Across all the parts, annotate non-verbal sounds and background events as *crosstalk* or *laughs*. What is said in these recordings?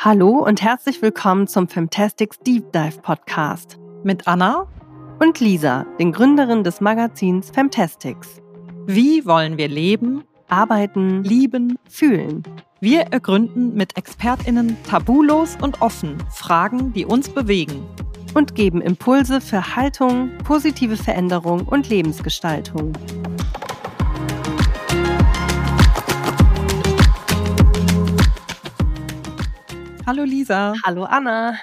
Hallo und herzlich willkommen zum Fantastics Deep Dive Podcast mit Anna und Lisa, den Gründerinnen des Magazins Fantastics. Wie wollen wir leben, arbeiten, lieben, fühlen? Wir ergründen mit ExpertInnen tabulos und offen Fragen, die uns bewegen. Und geben Impulse für Haltung, positive Veränderung und Lebensgestaltung. Hallo Lisa. Hallo Anna.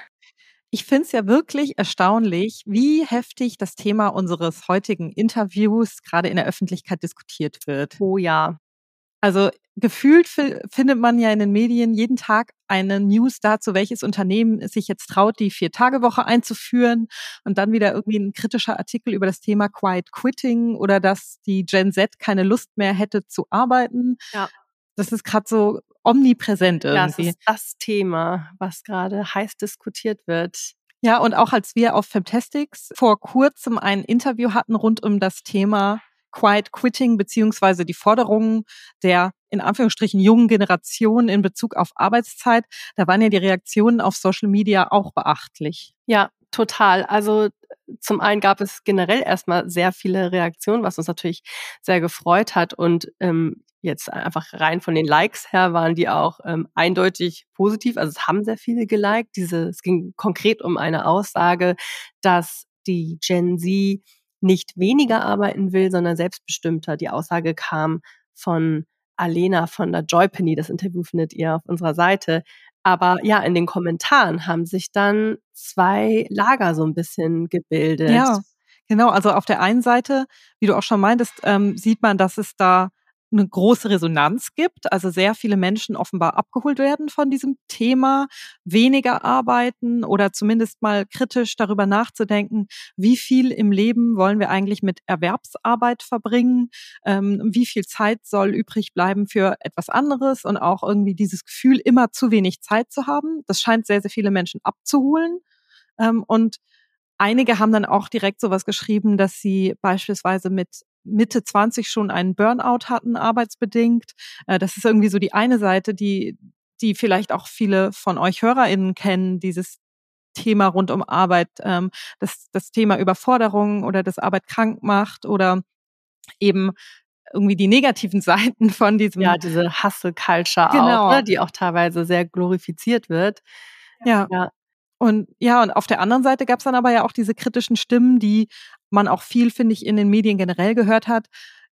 Ich finde es ja wirklich erstaunlich, wie heftig das Thema unseres heutigen Interviews gerade in der Öffentlichkeit diskutiert wird. Oh ja. Also gefühlt findet man ja in den Medien jeden Tag eine News dazu, welches Unternehmen es sich jetzt traut, die Vier-Tage-Woche einzuführen und dann wieder irgendwie ein kritischer Artikel über das Thema Quiet Quitting oder dass die Gen Z keine Lust mehr hätte zu arbeiten. Ja. Das ist gerade so omnipräsent irgendwie. Ja, das ist das Thema, was gerade heiß diskutiert wird. Ja, und auch als wir auf Fantastics vor kurzem ein Interview hatten rund um das Thema Quiet Quitting beziehungsweise die Forderungen der in Anführungsstrichen jungen Generation in Bezug auf Arbeitszeit, da waren ja die Reaktionen auf Social Media auch beachtlich. Ja, total. Also zum einen gab es generell erstmal sehr viele Reaktionen, was uns natürlich sehr gefreut hat. Und ähm, jetzt einfach rein von den Likes her waren die auch ähm, eindeutig positiv. Also es haben sehr viele geliked. Diese, es ging konkret um eine Aussage, dass die Gen Z nicht weniger arbeiten will, sondern selbstbestimmter. Die Aussage kam von Alena von der Joypenny. Das Interview findet ihr auf unserer Seite. Aber ja, in den Kommentaren haben sich dann zwei Lager so ein bisschen gebildet. Ja, genau. Also auf der einen Seite, wie du auch schon meintest, ähm, sieht man, dass es da eine große Resonanz gibt, also sehr viele Menschen offenbar abgeholt werden von diesem Thema, weniger arbeiten oder zumindest mal kritisch darüber nachzudenken, wie viel im Leben wollen wir eigentlich mit Erwerbsarbeit verbringen, ähm, wie viel Zeit soll übrig bleiben für etwas anderes und auch irgendwie dieses Gefühl, immer zu wenig Zeit zu haben. Das scheint sehr, sehr viele Menschen abzuholen. Ähm, und Einige haben dann auch direkt sowas geschrieben, dass sie beispielsweise mit Mitte 20 schon einen Burnout hatten, arbeitsbedingt. Äh, das ist irgendwie so die eine Seite, die, die vielleicht auch viele von euch HörerInnen kennen, dieses Thema rund um Arbeit, ähm, das, das Thema Überforderung oder das Arbeit krank macht oder eben irgendwie die negativen *laughs* Seiten von diesem. Ja, diese Hustle-Culture genau. auch, ne, die auch teilweise sehr glorifiziert wird. Ja. ja. Und ja, und auf der anderen Seite gab es dann aber ja auch diese kritischen Stimmen, die man auch viel, finde ich, in den Medien generell gehört hat,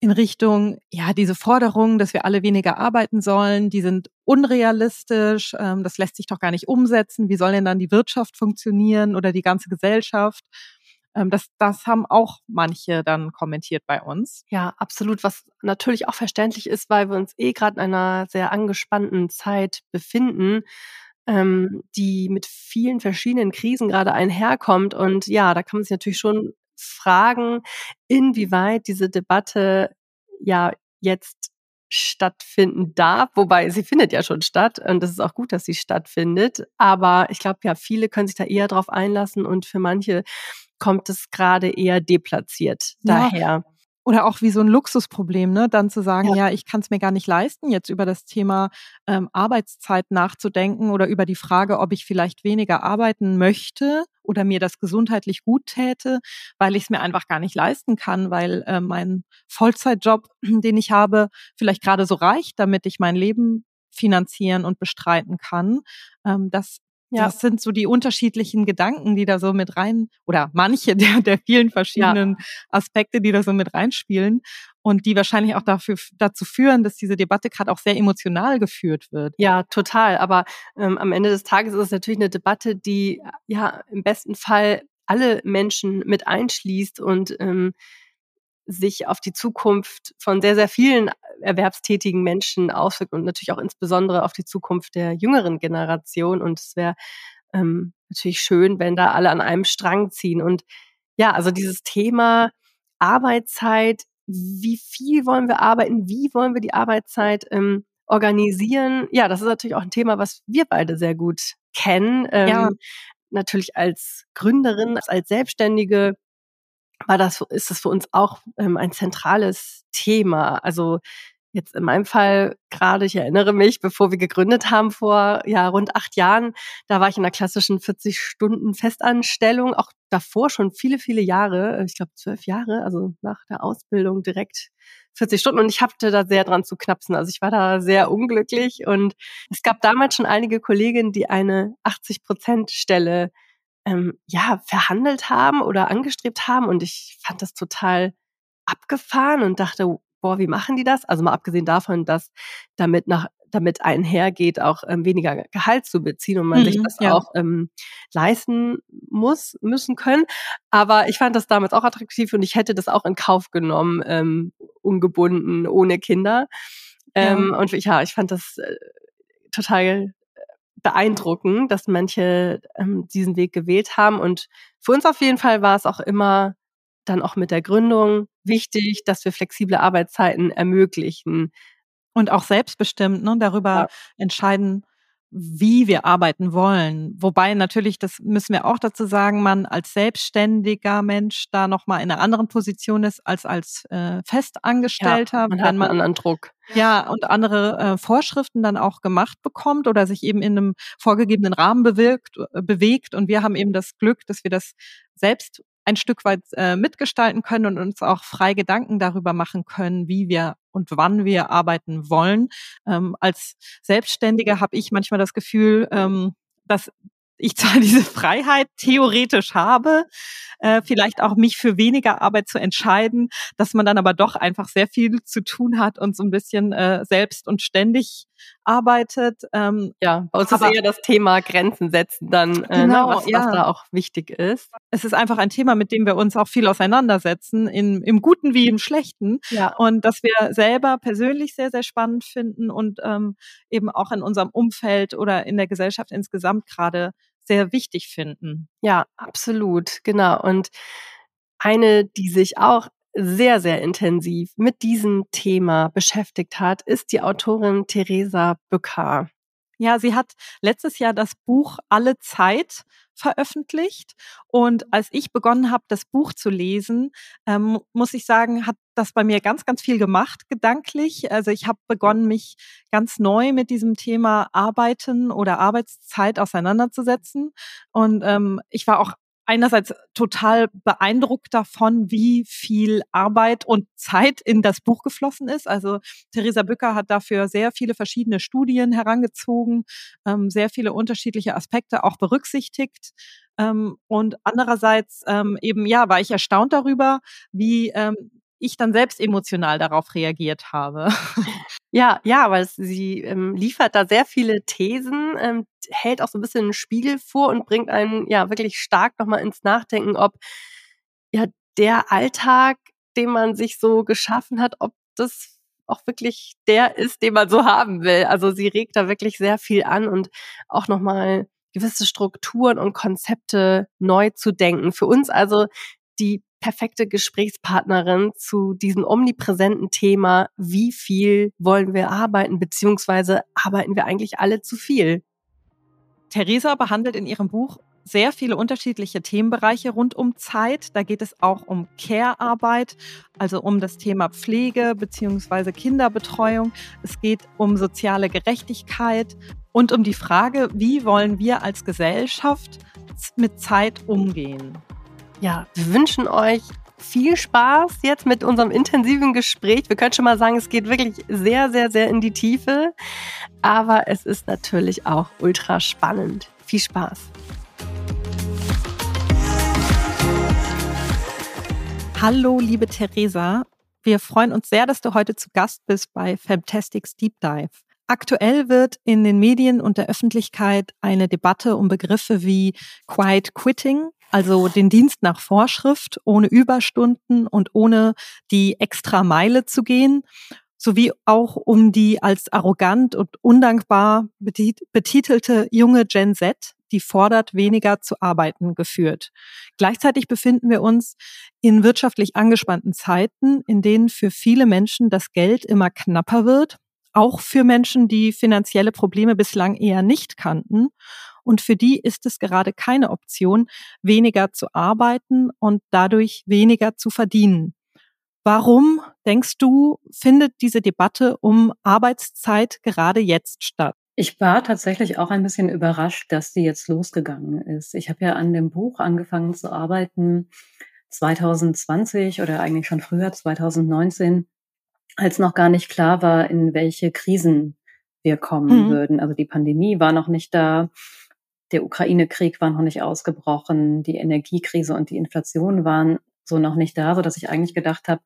in Richtung, ja, diese Forderungen, dass wir alle weniger arbeiten sollen, die sind unrealistisch, ähm, das lässt sich doch gar nicht umsetzen. Wie soll denn dann die Wirtschaft funktionieren oder die ganze Gesellschaft? Ähm, das, das haben auch manche dann kommentiert bei uns. Ja, absolut, was natürlich auch verständlich ist, weil wir uns eh gerade in einer sehr angespannten Zeit befinden ähm, die mit vielen verschiedenen Krisen gerade einherkommt. Und ja, da kann man sich natürlich schon fragen, inwieweit diese Debatte ja jetzt stattfinden darf, wobei sie findet ja schon statt und es ist auch gut, dass sie stattfindet. Aber ich glaube, ja, viele können sich da eher drauf einlassen und für manche kommt es gerade eher deplatziert ja. daher. Oder auch wie so ein Luxusproblem, ne? Dann zu sagen, ja, ja ich kann es mir gar nicht leisten, jetzt über das Thema ähm, Arbeitszeit nachzudenken oder über die Frage, ob ich vielleicht weniger arbeiten möchte oder mir das gesundheitlich gut täte, weil ich es mir einfach gar nicht leisten kann, weil äh, mein Vollzeitjob, *clears throat* den ich habe, vielleicht gerade so reicht, damit ich mein Leben finanzieren und bestreiten kann. Ähm, das ja. Das sind so die unterschiedlichen Gedanken, die da so mit rein, oder manche *laughs* der, der vielen verschiedenen ja. Aspekte, die da so mit reinspielen und die wahrscheinlich auch dafür, dazu führen, dass diese Debatte gerade auch sehr emotional geführt wird. Ja, total. Aber ähm, am Ende des Tages ist es natürlich eine Debatte, die ja im besten Fall alle Menschen mit einschließt und ähm, sich auf die Zukunft von sehr, sehr vielen erwerbstätigen Menschen auswirkt und natürlich auch insbesondere auf die Zukunft der jüngeren Generation. Und es wäre ähm, natürlich schön, wenn da alle an einem Strang ziehen. Und ja, also dieses Thema Arbeitszeit, wie viel wollen wir arbeiten, wie wollen wir die Arbeitszeit ähm, organisieren? Ja, das ist natürlich auch ein Thema, was wir beide sehr gut kennen. Ähm, ja. Natürlich als Gründerin, als Selbstständige war das, ist das für uns auch ähm, ein zentrales Thema. Also Jetzt in meinem Fall gerade, ich erinnere mich, bevor wir gegründet haben vor ja rund acht Jahren, da war ich in einer klassischen 40 Stunden Festanstellung, auch davor schon viele, viele Jahre, ich glaube zwölf Jahre, also nach der Ausbildung direkt 40 Stunden und ich hatte da sehr dran zu knapsen. Also ich war da sehr unglücklich und es gab damals schon einige Kolleginnen, die eine 80 Prozent Stelle ähm, ja verhandelt haben oder angestrebt haben und ich fand das total abgefahren und dachte, boah, wie machen die das? Also mal abgesehen davon, dass damit nach damit einhergeht, auch ähm, weniger Gehalt zu beziehen und man mhm, sich das ja. auch ähm, leisten muss, müssen können. Aber ich fand das damals auch attraktiv und ich hätte das auch in Kauf genommen, ähm, ungebunden, ohne Kinder. Ähm, ja. Und ja, ich fand das äh, total beeindruckend, dass manche ähm, diesen Weg gewählt haben. Und für uns auf jeden Fall war es auch immer dann auch mit der Gründung wichtig, dass wir flexible Arbeitszeiten ermöglichen. Und auch selbstbestimmt ne, darüber ja. entscheiden, wie wir arbeiten wollen. Wobei natürlich, das müssen wir auch dazu sagen, man als selbstständiger Mensch da nochmal in einer anderen Position ist als als äh, Festangestellter. Ja, man hat man, einen anderen Druck. Ja, und andere äh, Vorschriften dann auch gemacht bekommt oder sich eben in einem vorgegebenen Rahmen bewirkt, äh, bewegt. Und wir haben eben das Glück, dass wir das selbst ein Stück weit äh, mitgestalten können und uns auch frei Gedanken darüber machen können, wie wir und wann wir arbeiten wollen. Ähm, als Selbstständiger habe ich manchmal das Gefühl, ähm, dass ich *laughs* zwar diese Freiheit theoretisch habe, äh, vielleicht auch mich für weniger Arbeit zu entscheiden, dass man dann aber doch einfach sehr viel zu tun hat und so ein bisschen äh, selbst und ständig arbeitet. Ähm, ja, bei uns ist eher das Thema Grenzen setzen dann, äh, ne, genau, ne, was, ja. was da auch wichtig ist. Es ist einfach ein Thema, mit dem wir uns auch viel auseinandersetzen, in, im Guten wie im Schlechten. Ja. Und dass wir selber persönlich sehr, sehr spannend finden und ähm, eben auch in unserem Umfeld oder in der Gesellschaft insgesamt gerade sehr wichtig finden. Ja, absolut, genau. Und eine, die sich auch sehr, sehr intensiv mit diesem Thema beschäftigt hat, ist die Autorin Theresa Bücker. Ja, sie hat letztes Jahr das Buch Alle Zeit veröffentlicht. Und als ich begonnen habe, das Buch zu lesen, ähm, muss ich sagen, hat das bei mir ganz, ganz viel gemacht, gedanklich. Also ich habe begonnen, mich ganz neu mit diesem Thema Arbeiten oder Arbeitszeit auseinanderzusetzen. Und ähm, ich war auch einerseits total beeindruckt davon, wie viel Arbeit und Zeit in das Buch geflossen ist. Also Theresa Bücker hat dafür sehr viele verschiedene Studien herangezogen, ähm, sehr viele unterschiedliche Aspekte auch berücksichtigt. Ähm, und andererseits ähm, eben, ja, war ich erstaunt darüber, wie ähm, ich dann selbst emotional darauf reagiert habe. *laughs* Ja, ja, weil sie ähm, liefert da sehr viele Thesen, ähm, hält auch so ein bisschen einen Spiegel vor und bringt einen ja wirklich stark nochmal ins Nachdenken, ob ja der Alltag, den man sich so geschaffen hat, ob das auch wirklich der ist, den man so haben will. Also sie regt da wirklich sehr viel an und auch nochmal gewisse Strukturen und Konzepte neu zu denken. Für uns also die perfekte Gesprächspartnerin zu diesem omnipräsenten Thema, wie viel wollen wir arbeiten, beziehungsweise arbeiten wir eigentlich alle zu viel? Theresa behandelt in ihrem Buch sehr viele unterschiedliche Themenbereiche rund um Zeit. Da geht es auch um Care-Arbeit, also um das Thema Pflege beziehungsweise Kinderbetreuung. Es geht um soziale Gerechtigkeit und um die Frage, wie wollen wir als Gesellschaft mit Zeit umgehen ja, wir wünschen euch viel Spaß jetzt mit unserem intensiven Gespräch. Wir können schon mal sagen, es geht wirklich sehr, sehr, sehr in die Tiefe. Aber es ist natürlich auch ultra spannend. Viel Spaß. Hallo, liebe Theresa. Wir freuen uns sehr, dass du heute zu Gast bist bei Fantastics Deep Dive. Aktuell wird in den Medien und der Öffentlichkeit eine Debatte um Begriffe wie Quiet Quitting also den Dienst nach Vorschrift, ohne Überstunden und ohne die extra Meile zu gehen, sowie auch um die als arrogant und undankbar betitelte junge Gen Z, die fordert, weniger zu arbeiten, geführt. Gleichzeitig befinden wir uns in wirtschaftlich angespannten Zeiten, in denen für viele Menschen das Geld immer knapper wird, auch für Menschen, die finanzielle Probleme bislang eher nicht kannten und für die ist es gerade keine Option, weniger zu arbeiten und dadurch weniger zu verdienen. Warum denkst du, findet diese Debatte um Arbeitszeit gerade jetzt statt? Ich war tatsächlich auch ein bisschen überrascht, dass sie jetzt losgegangen ist. Ich habe ja an dem Buch angefangen zu arbeiten 2020 oder eigentlich schon früher 2019, als noch gar nicht klar war, in welche Krisen wir kommen mhm. würden. Also die Pandemie war noch nicht da, der Ukraine-Krieg war noch nicht ausgebrochen, die Energiekrise und die Inflation waren so noch nicht da, so dass ich eigentlich gedacht habe,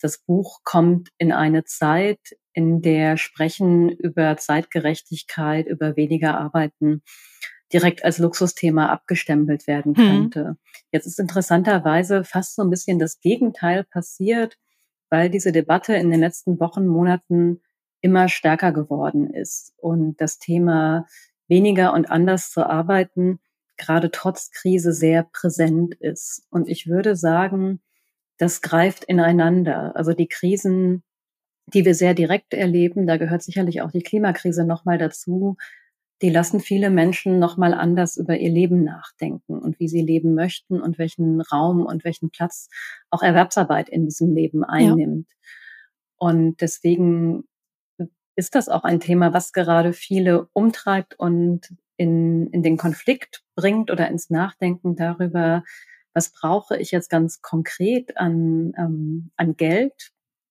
das Buch kommt in eine Zeit, in der Sprechen über Zeitgerechtigkeit, über weniger Arbeiten direkt als Luxusthema abgestempelt werden hm. könnte. Hm. Jetzt ist interessanterweise fast so ein bisschen das Gegenteil passiert, weil diese Debatte in den letzten Wochen, Monaten immer stärker geworden ist und das Thema weniger und anders zu arbeiten gerade trotz Krise sehr präsent ist. Und ich würde sagen, das greift ineinander. Also die Krisen, die wir sehr direkt erleben, da gehört sicherlich auch die Klimakrise nochmal dazu, die lassen viele Menschen nochmal anders über ihr Leben nachdenken und wie sie leben möchten und welchen Raum und welchen Platz auch Erwerbsarbeit in diesem Leben einnimmt. Ja. Und deswegen ist das auch ein Thema, was gerade viele umtreibt und in, in den Konflikt bringt oder ins Nachdenken darüber, was brauche ich jetzt ganz konkret an, ähm, an Geld,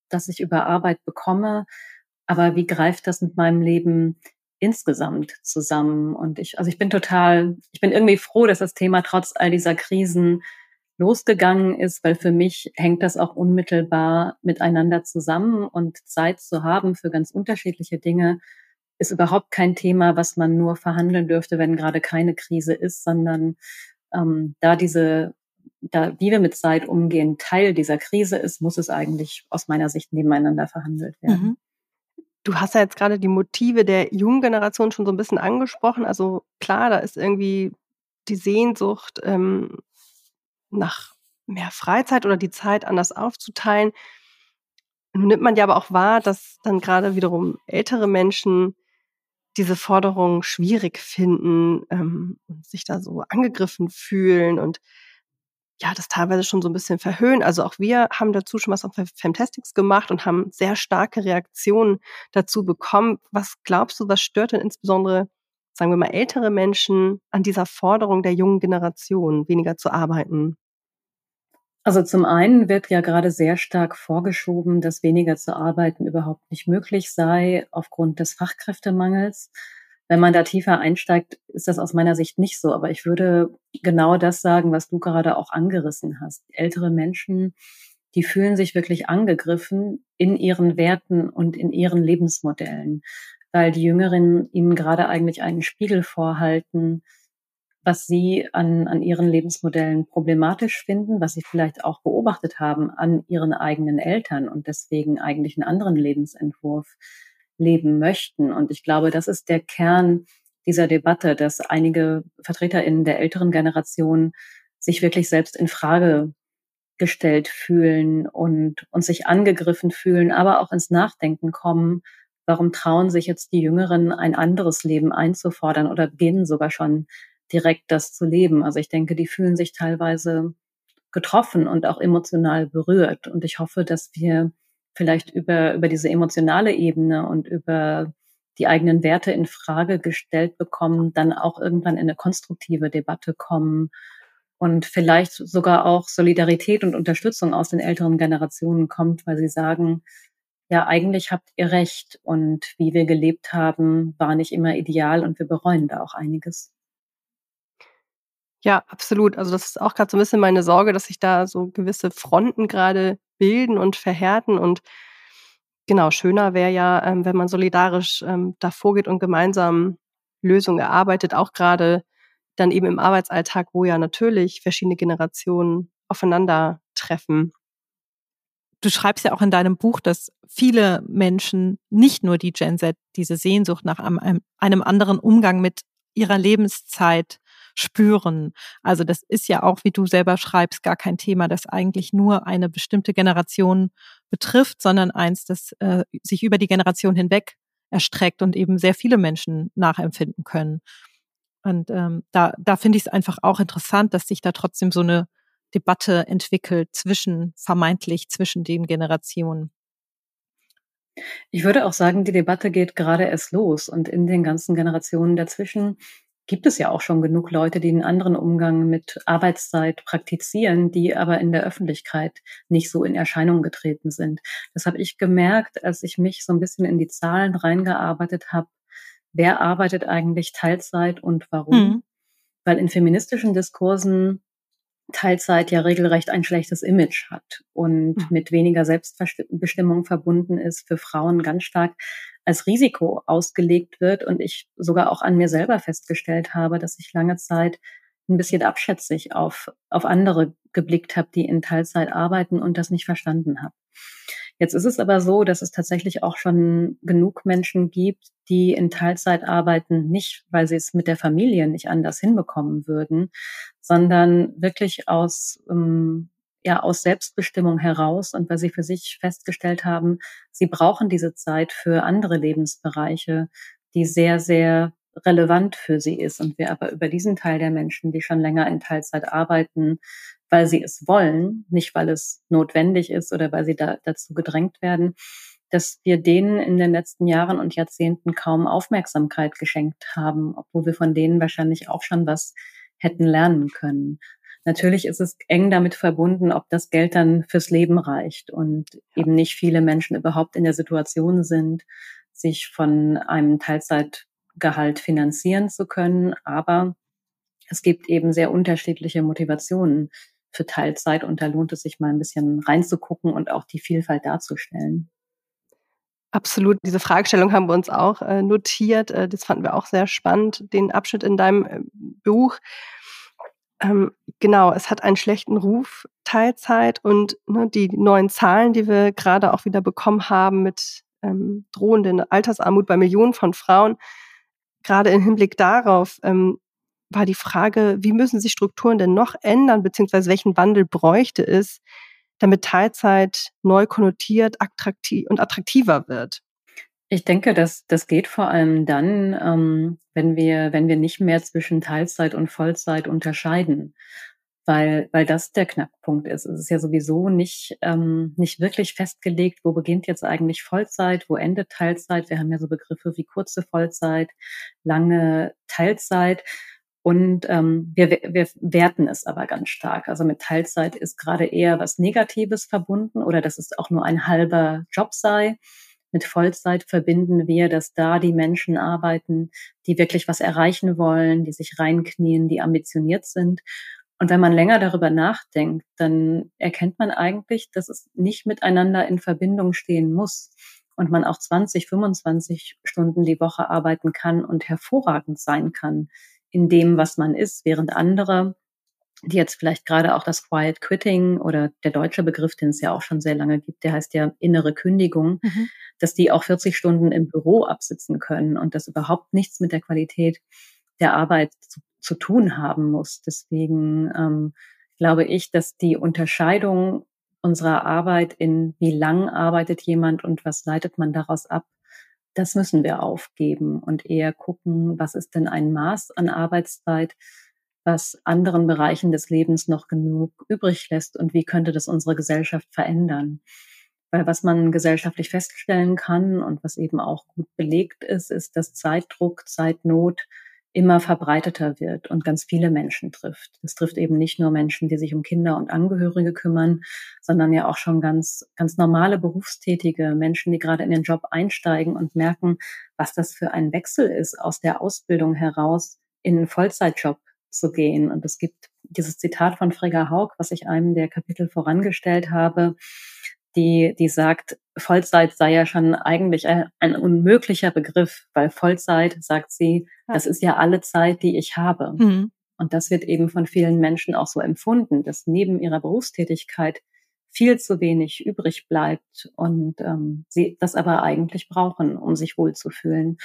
das ich über Arbeit bekomme, aber wie greift das mit meinem Leben insgesamt zusammen? Und ich, also ich bin total, ich bin irgendwie froh, dass das Thema trotz all dieser Krisen losgegangen ist, weil für mich hängt das auch unmittelbar miteinander zusammen und Zeit zu haben für ganz unterschiedliche Dinge ist überhaupt kein Thema, was man nur verhandeln dürfte, wenn gerade keine Krise ist, sondern ähm, da diese da, wie wir mit Zeit umgehen, Teil dieser Krise ist, muss es eigentlich aus meiner Sicht nebeneinander verhandelt werden. Mhm. Du hast ja jetzt gerade die Motive der jungen Generation schon so ein bisschen angesprochen. Also klar, da ist irgendwie die Sehnsucht ähm, nach mehr Freizeit oder die Zeit anders aufzuteilen. Nun nimmt man ja aber auch wahr, dass dann gerade wiederum ältere Menschen diese Forderung schwierig finden ähm, und sich da so angegriffen fühlen und ja, das teilweise schon so ein bisschen verhöhnen. Also auch wir haben dazu schon was auf Fantastics gemacht und haben sehr starke Reaktionen dazu bekommen. Was glaubst du, was stört denn insbesondere, sagen wir mal, ältere Menschen an dieser Forderung der jungen Generation, weniger zu arbeiten? Also zum einen wird ja gerade sehr stark vorgeschoben, dass weniger zu arbeiten überhaupt nicht möglich sei aufgrund des Fachkräftemangels. Wenn man da tiefer einsteigt, ist das aus meiner Sicht nicht so. Aber ich würde genau das sagen, was du gerade auch angerissen hast. Ältere Menschen, die fühlen sich wirklich angegriffen in ihren Werten und in ihren Lebensmodellen, weil die Jüngeren ihnen gerade eigentlich einen Spiegel vorhalten, was sie an, an ihren Lebensmodellen problematisch finden, was sie vielleicht auch beobachtet haben an ihren eigenen Eltern und deswegen eigentlich einen anderen Lebensentwurf leben möchten. Und ich glaube, das ist der Kern dieser Debatte, dass einige VertreterInnen der älteren Generation sich wirklich selbst in Frage gestellt fühlen und, und sich angegriffen fühlen, aber auch ins Nachdenken kommen, warum trauen sich jetzt die Jüngeren ein anderes Leben einzufordern oder beginnen sogar schon direkt das zu leben. Also ich denke, die fühlen sich teilweise getroffen und auch emotional berührt. Und ich hoffe, dass wir vielleicht über, über diese emotionale Ebene und über die eigenen Werte in Frage gestellt bekommen, dann auch irgendwann in eine konstruktive Debatte kommen und vielleicht sogar auch Solidarität und Unterstützung aus den älteren Generationen kommt, weil sie sagen, ja, eigentlich habt ihr recht und wie wir gelebt haben, war nicht immer ideal und wir bereuen da auch einiges. Ja, absolut. Also das ist auch gerade so ein bisschen meine Sorge, dass sich da so gewisse Fronten gerade bilden und verhärten. Und genau, schöner wäre ja, ähm, wenn man solidarisch ähm, da vorgeht und gemeinsam Lösungen erarbeitet, auch gerade dann eben im Arbeitsalltag, wo ja natürlich verschiedene Generationen aufeinandertreffen. Du schreibst ja auch in deinem Buch, dass viele Menschen, nicht nur die Gen Z, diese Sehnsucht nach einem, einem anderen Umgang mit ihrer Lebenszeit spüren. Also das ist ja auch, wie du selber schreibst, gar kein Thema, das eigentlich nur eine bestimmte Generation betrifft, sondern eins, das äh, sich über die Generation hinweg erstreckt und eben sehr viele Menschen nachempfinden können. Und ähm, da, da finde ich es einfach auch interessant, dass sich da trotzdem so eine Debatte entwickelt zwischen, vermeintlich zwischen den Generationen. Ich würde auch sagen, die Debatte geht gerade erst los und in den ganzen Generationen dazwischen gibt es ja auch schon genug Leute, die einen anderen Umgang mit Arbeitszeit praktizieren, die aber in der Öffentlichkeit nicht so in Erscheinung getreten sind. Das habe ich gemerkt, als ich mich so ein bisschen in die Zahlen reingearbeitet habe. Wer arbeitet eigentlich Teilzeit und warum? Mhm. Weil in feministischen Diskursen Teilzeit ja regelrecht ein schlechtes Image hat und mhm. mit weniger Selbstbestimmung verbunden ist, für Frauen ganz stark als Risiko ausgelegt wird und ich sogar auch an mir selber festgestellt habe, dass ich lange Zeit ein bisschen abschätzig auf, auf andere geblickt habe, die in Teilzeit arbeiten und das nicht verstanden habe. Jetzt ist es aber so, dass es tatsächlich auch schon genug Menschen gibt, die in Teilzeit arbeiten, nicht weil sie es mit der Familie nicht anders hinbekommen würden, sondern wirklich aus, ähm, ja, aus Selbstbestimmung heraus und weil sie für sich festgestellt haben, sie brauchen diese Zeit für andere Lebensbereiche, die sehr, sehr relevant für sie ist. Und wir aber über diesen Teil der Menschen, die schon länger in Teilzeit arbeiten, weil sie es wollen, nicht weil es notwendig ist oder weil sie da, dazu gedrängt werden, dass wir denen in den letzten Jahren und Jahrzehnten kaum Aufmerksamkeit geschenkt haben, obwohl wir von denen wahrscheinlich auch schon was hätten lernen können. Natürlich ist es eng damit verbunden, ob das Geld dann fürs Leben reicht und eben nicht viele Menschen überhaupt in der Situation sind, sich von einem Teilzeitgehalt finanzieren zu können. Aber es gibt eben sehr unterschiedliche Motivationen für Teilzeit und da lohnt es sich mal ein bisschen reinzugucken und auch die Vielfalt darzustellen. Absolut. Diese Fragestellung haben wir uns auch äh, notiert. Äh, das fanden wir auch sehr spannend, den Abschnitt in deinem äh, Buch. Ähm, genau, es hat einen schlechten Ruf, Teilzeit und ne, die neuen Zahlen, die wir gerade auch wieder bekommen haben mit ähm, drohenden Altersarmut bei Millionen von Frauen, gerade im Hinblick darauf, ähm, war die Frage, wie müssen sich Strukturen denn noch ändern, beziehungsweise welchen Wandel bräuchte es, damit Teilzeit neu konnotiert attraktiv und attraktiver wird? Ich denke, dass das geht vor allem dann, ähm, wenn wir, wenn wir nicht mehr zwischen Teilzeit und Vollzeit unterscheiden, weil, weil das der Knackpunkt ist. Es ist ja sowieso nicht, ähm, nicht wirklich festgelegt, wo beginnt jetzt eigentlich Vollzeit, wo endet Teilzeit. Wir haben ja so Begriffe wie kurze Vollzeit, lange Teilzeit. Und ähm, wir, wir werten es aber ganz stark. Also mit Teilzeit ist gerade eher was Negatives verbunden oder dass es auch nur ein halber Job sei. Mit Vollzeit verbinden wir, dass da die Menschen arbeiten, die wirklich was erreichen wollen, die sich reinknien, die ambitioniert sind. Und wenn man länger darüber nachdenkt, dann erkennt man eigentlich, dass es nicht miteinander in Verbindung stehen muss und man auch 20, 25 Stunden die Woche arbeiten kann und hervorragend sein kann in dem, was man ist, während andere, die jetzt vielleicht gerade auch das Quiet Quitting oder der deutsche Begriff, den es ja auch schon sehr lange gibt, der heißt ja innere Kündigung, mhm. dass die auch 40 Stunden im Büro absitzen können und das überhaupt nichts mit der Qualität der Arbeit zu, zu tun haben muss. Deswegen ähm, glaube ich, dass die Unterscheidung unserer Arbeit in wie lang arbeitet jemand und was leitet man daraus ab, das müssen wir aufgeben und eher gucken, was ist denn ein Maß an Arbeitszeit, was anderen Bereichen des Lebens noch genug übrig lässt und wie könnte das unsere Gesellschaft verändern. Weil was man gesellschaftlich feststellen kann und was eben auch gut belegt ist, ist, dass Zeitdruck, Zeitnot immer verbreiteter wird und ganz viele Menschen trifft. Es trifft eben nicht nur Menschen, die sich um Kinder und Angehörige kümmern, sondern ja auch schon ganz, ganz normale Berufstätige, Menschen, die gerade in den Job einsteigen und merken, was das für ein Wechsel ist, aus der Ausbildung heraus in einen Vollzeitjob zu gehen. Und es gibt dieses Zitat von Frigga Haug, was ich einem der Kapitel vorangestellt habe, die, die sagt, Vollzeit sei ja schon eigentlich ein, ein, unmöglicher Begriff, weil Vollzeit, sagt sie, das ist ja alle Zeit, die ich habe. Mhm. Und das wird eben von vielen Menschen auch so empfunden, dass neben ihrer Berufstätigkeit viel zu wenig übrig bleibt und ähm, sie das aber eigentlich brauchen, um sich wohlzufühlen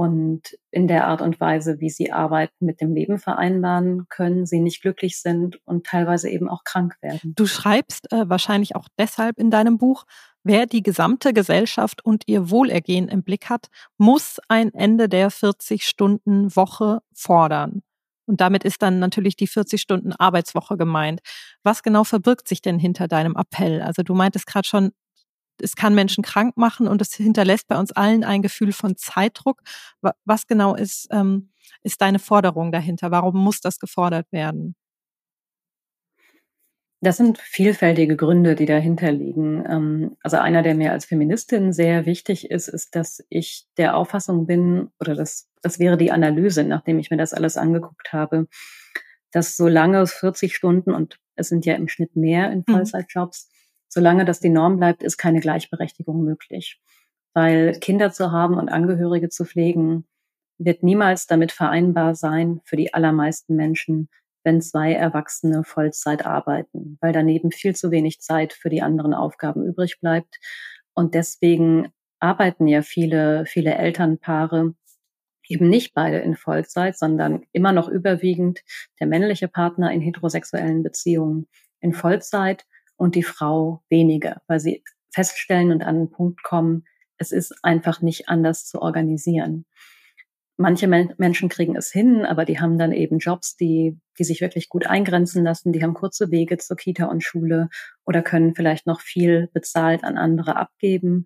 und in der Art und Weise, wie sie Arbeit mit dem Leben vereinbaren können, sie nicht glücklich sind und teilweise eben auch krank werden. Du schreibst äh, wahrscheinlich auch deshalb in deinem Buch, wer die gesamte Gesellschaft und ihr Wohlergehen im Blick hat, muss ein Ende der 40-Stunden-Woche fordern. Und damit ist dann natürlich die 40-Stunden-Arbeitswoche gemeint. Was genau verbirgt sich denn hinter deinem Appell? Also du meintest gerade schon, es kann Menschen krank machen und es hinterlässt bei uns allen ein Gefühl von Zeitdruck. Was genau ist, ähm, ist deine Forderung dahinter? Warum muss das gefordert werden? Das sind vielfältige Gründe, die dahinter liegen. Ähm, also einer, der mir als Feministin sehr wichtig ist, ist, dass ich der Auffassung bin, oder das, das wäre die Analyse, nachdem ich mir das alles angeguckt habe, dass solange 40 Stunden, und es sind ja im Schnitt mehr in mhm. Vollzeitjobs. Solange das die Norm bleibt, ist keine Gleichberechtigung möglich. Weil Kinder zu haben und Angehörige zu pflegen, wird niemals damit vereinbar sein für die allermeisten Menschen, wenn zwei Erwachsene Vollzeit arbeiten, weil daneben viel zu wenig Zeit für die anderen Aufgaben übrig bleibt. Und deswegen arbeiten ja viele, viele Elternpaare eben nicht beide in Vollzeit, sondern immer noch überwiegend der männliche Partner in heterosexuellen Beziehungen in Vollzeit und die Frau weniger, weil sie feststellen und an den Punkt kommen, es ist einfach nicht anders zu organisieren. Manche Men Menschen kriegen es hin, aber die haben dann eben Jobs, die, die sich wirklich gut eingrenzen lassen. Die haben kurze Wege zur Kita und Schule oder können vielleicht noch viel bezahlt an andere abgeben.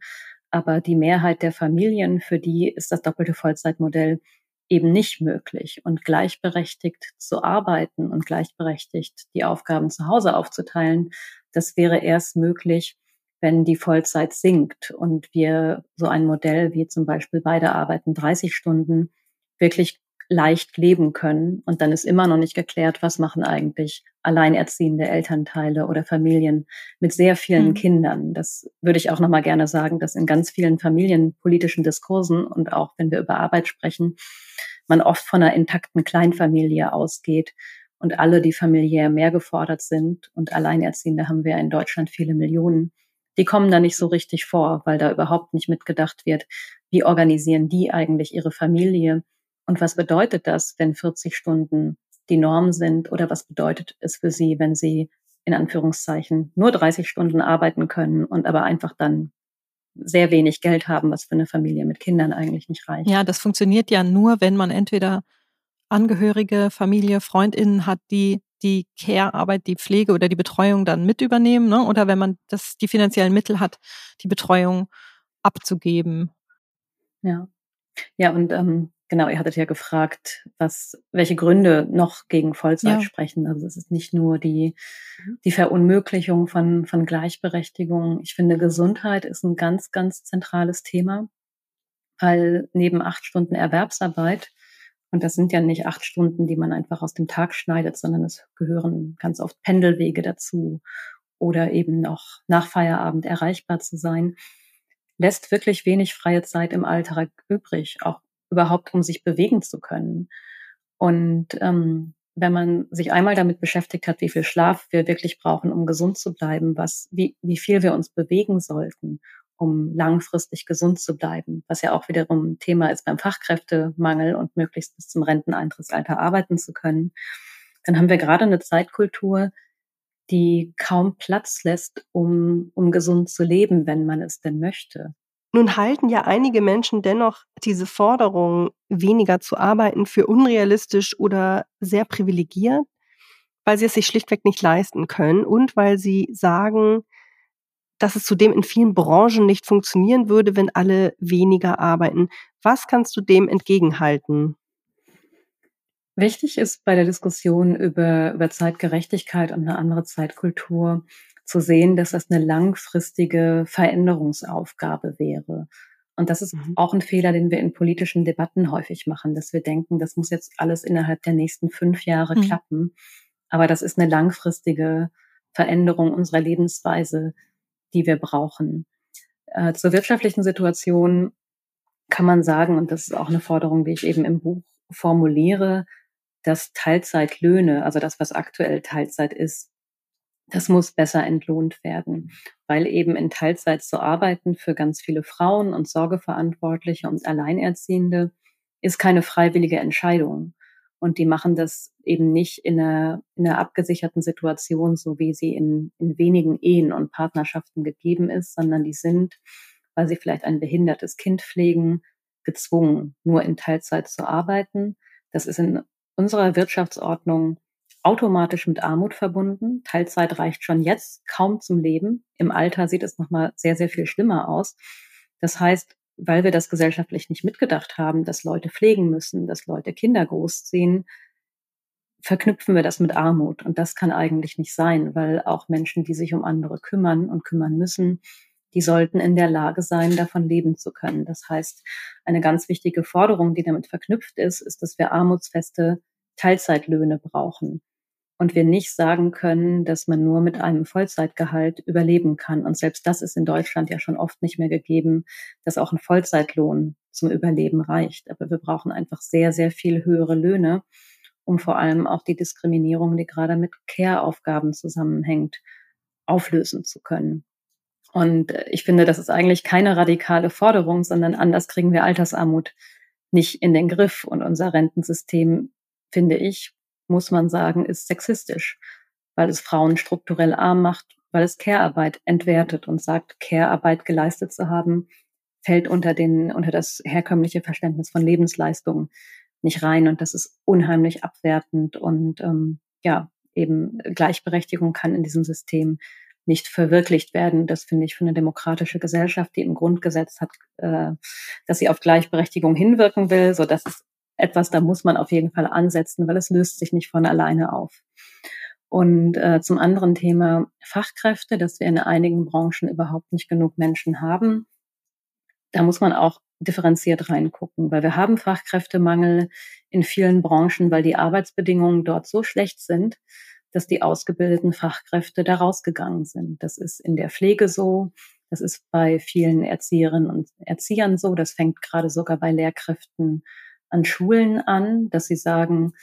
Aber die Mehrheit der Familien, für die ist das doppelte Vollzeitmodell eben nicht möglich. Und gleichberechtigt zu arbeiten und gleichberechtigt die Aufgaben zu Hause aufzuteilen, das wäre erst möglich, wenn die Vollzeit sinkt und wir so ein Modell wie zum Beispiel beide arbeiten 30 Stunden wirklich leicht leben können. Und dann ist immer noch nicht geklärt, was machen eigentlich alleinerziehende Elternteile oder Familien mit sehr vielen mhm. Kindern. Das würde ich auch noch mal gerne sagen, dass in ganz vielen familienpolitischen Diskursen und auch wenn wir über Arbeit sprechen, man oft von einer intakten Kleinfamilie ausgeht und alle, die familiär mehr gefordert sind und Alleinerziehende haben wir in Deutschland viele Millionen. Die kommen da nicht so richtig vor, weil da überhaupt nicht mitgedacht wird, wie organisieren die eigentlich ihre Familie, und was bedeutet das, wenn 40 Stunden die Norm sind? Oder was bedeutet es für Sie, wenn Sie in Anführungszeichen nur 30 Stunden arbeiten können und aber einfach dann sehr wenig Geld haben, was für eine Familie mit Kindern eigentlich nicht reicht? Ja, das funktioniert ja nur, wenn man entweder Angehörige, Familie, Freundinnen hat, die die Care-Arbeit, die Pflege oder die Betreuung dann mit übernehmen, ne? oder wenn man das, die finanziellen Mittel hat, die Betreuung abzugeben. Ja. Ja, und ähm, Genau, ihr hattet ja gefragt, was, welche Gründe noch gegen Vollzeit ja. sprechen. Also es ist nicht nur die, mhm. die Verunmöglichung von, von Gleichberechtigung. Ich finde, Gesundheit ist ein ganz, ganz zentrales Thema, weil neben acht Stunden Erwerbsarbeit, und das sind ja nicht acht Stunden, die man einfach aus dem Tag schneidet, sondern es gehören ganz oft Pendelwege dazu oder eben noch nach Feierabend erreichbar zu sein, lässt wirklich wenig freie Zeit im Alltag übrig, auch überhaupt, um sich bewegen zu können. Und ähm, wenn man sich einmal damit beschäftigt hat, wie viel Schlaf wir wirklich brauchen, um gesund zu bleiben, was, wie, wie viel wir uns bewegen sollten, um langfristig gesund zu bleiben, was ja auch wiederum Thema ist beim Fachkräftemangel und möglichst bis zum Renteneintrittsalter arbeiten zu können, dann haben wir gerade eine Zeitkultur, die kaum Platz lässt, um, um gesund zu leben, wenn man es denn möchte. Nun halten ja einige Menschen dennoch diese Forderung, weniger zu arbeiten, für unrealistisch oder sehr privilegiert, weil sie es sich schlichtweg nicht leisten können und weil sie sagen, dass es zudem in vielen Branchen nicht funktionieren würde, wenn alle weniger arbeiten. Was kannst du dem entgegenhalten? Wichtig ist bei der Diskussion über, über Zeitgerechtigkeit und eine andere Zeitkultur, zu sehen, dass das eine langfristige Veränderungsaufgabe wäre. Und das ist mhm. auch ein Fehler, den wir in politischen Debatten häufig machen, dass wir denken, das muss jetzt alles innerhalb der nächsten fünf Jahre mhm. klappen. Aber das ist eine langfristige Veränderung unserer Lebensweise, die wir brauchen. Äh, zur wirtschaftlichen Situation kann man sagen, und das ist auch eine Forderung, die ich eben im Buch formuliere, dass Teilzeitlöhne, also das, was aktuell Teilzeit ist, das muss besser entlohnt werden, weil eben in Teilzeit zu arbeiten für ganz viele Frauen und Sorgeverantwortliche und Alleinerziehende ist keine freiwillige Entscheidung. Und die machen das eben nicht in einer, in einer abgesicherten Situation, so wie sie in, in wenigen Ehen und Partnerschaften gegeben ist, sondern die sind, weil sie vielleicht ein behindertes Kind pflegen, gezwungen, nur in Teilzeit zu arbeiten. Das ist in unserer Wirtschaftsordnung automatisch mit Armut verbunden. Teilzeit reicht schon jetzt kaum zum Leben. Im Alter sieht es nochmal sehr, sehr viel schlimmer aus. Das heißt, weil wir das gesellschaftlich nicht mitgedacht haben, dass Leute pflegen müssen, dass Leute Kinder großziehen, verknüpfen wir das mit Armut. Und das kann eigentlich nicht sein, weil auch Menschen, die sich um andere kümmern und kümmern müssen, die sollten in der Lage sein, davon leben zu können. Das heißt, eine ganz wichtige Forderung, die damit verknüpft ist, ist, dass wir armutsfeste Teilzeitlöhne brauchen und wir nicht sagen können, dass man nur mit einem Vollzeitgehalt überleben kann. Und selbst das ist in Deutschland ja schon oft nicht mehr gegeben, dass auch ein Vollzeitlohn zum Überleben reicht. Aber wir brauchen einfach sehr, sehr viel höhere Löhne, um vor allem auch die Diskriminierung, die gerade mit Care-Aufgaben zusammenhängt, auflösen zu können. Und ich finde, das ist eigentlich keine radikale Forderung, sondern anders kriegen wir Altersarmut nicht in den Griff. Und unser Rentensystem, finde ich, muss man sagen, ist sexistisch, weil es Frauen strukturell arm macht, weil es Care-Arbeit entwertet und sagt, Care-Arbeit geleistet zu haben, fällt unter den, unter das herkömmliche Verständnis von Lebensleistung nicht rein. Und das ist unheimlich abwertend und ähm, ja, eben Gleichberechtigung kann in diesem System nicht verwirklicht werden. Das finde ich für eine demokratische Gesellschaft, die im Grundgesetz hat, äh, dass sie auf Gleichberechtigung hinwirken will. So, das ist etwas, da muss man auf jeden Fall ansetzen, weil es löst sich nicht von alleine auf. Und äh, zum anderen Thema Fachkräfte, dass wir in einigen Branchen überhaupt nicht genug Menschen haben. Da muss man auch differenziert reingucken, weil wir haben Fachkräftemangel in vielen Branchen, weil die Arbeitsbedingungen dort so schlecht sind, dass die ausgebildeten Fachkräfte da rausgegangen sind. Das ist in der Pflege so, das ist bei vielen Erzieherinnen und Erziehern so, das fängt gerade sogar bei Lehrkräften an Schulen an, dass sie sagen,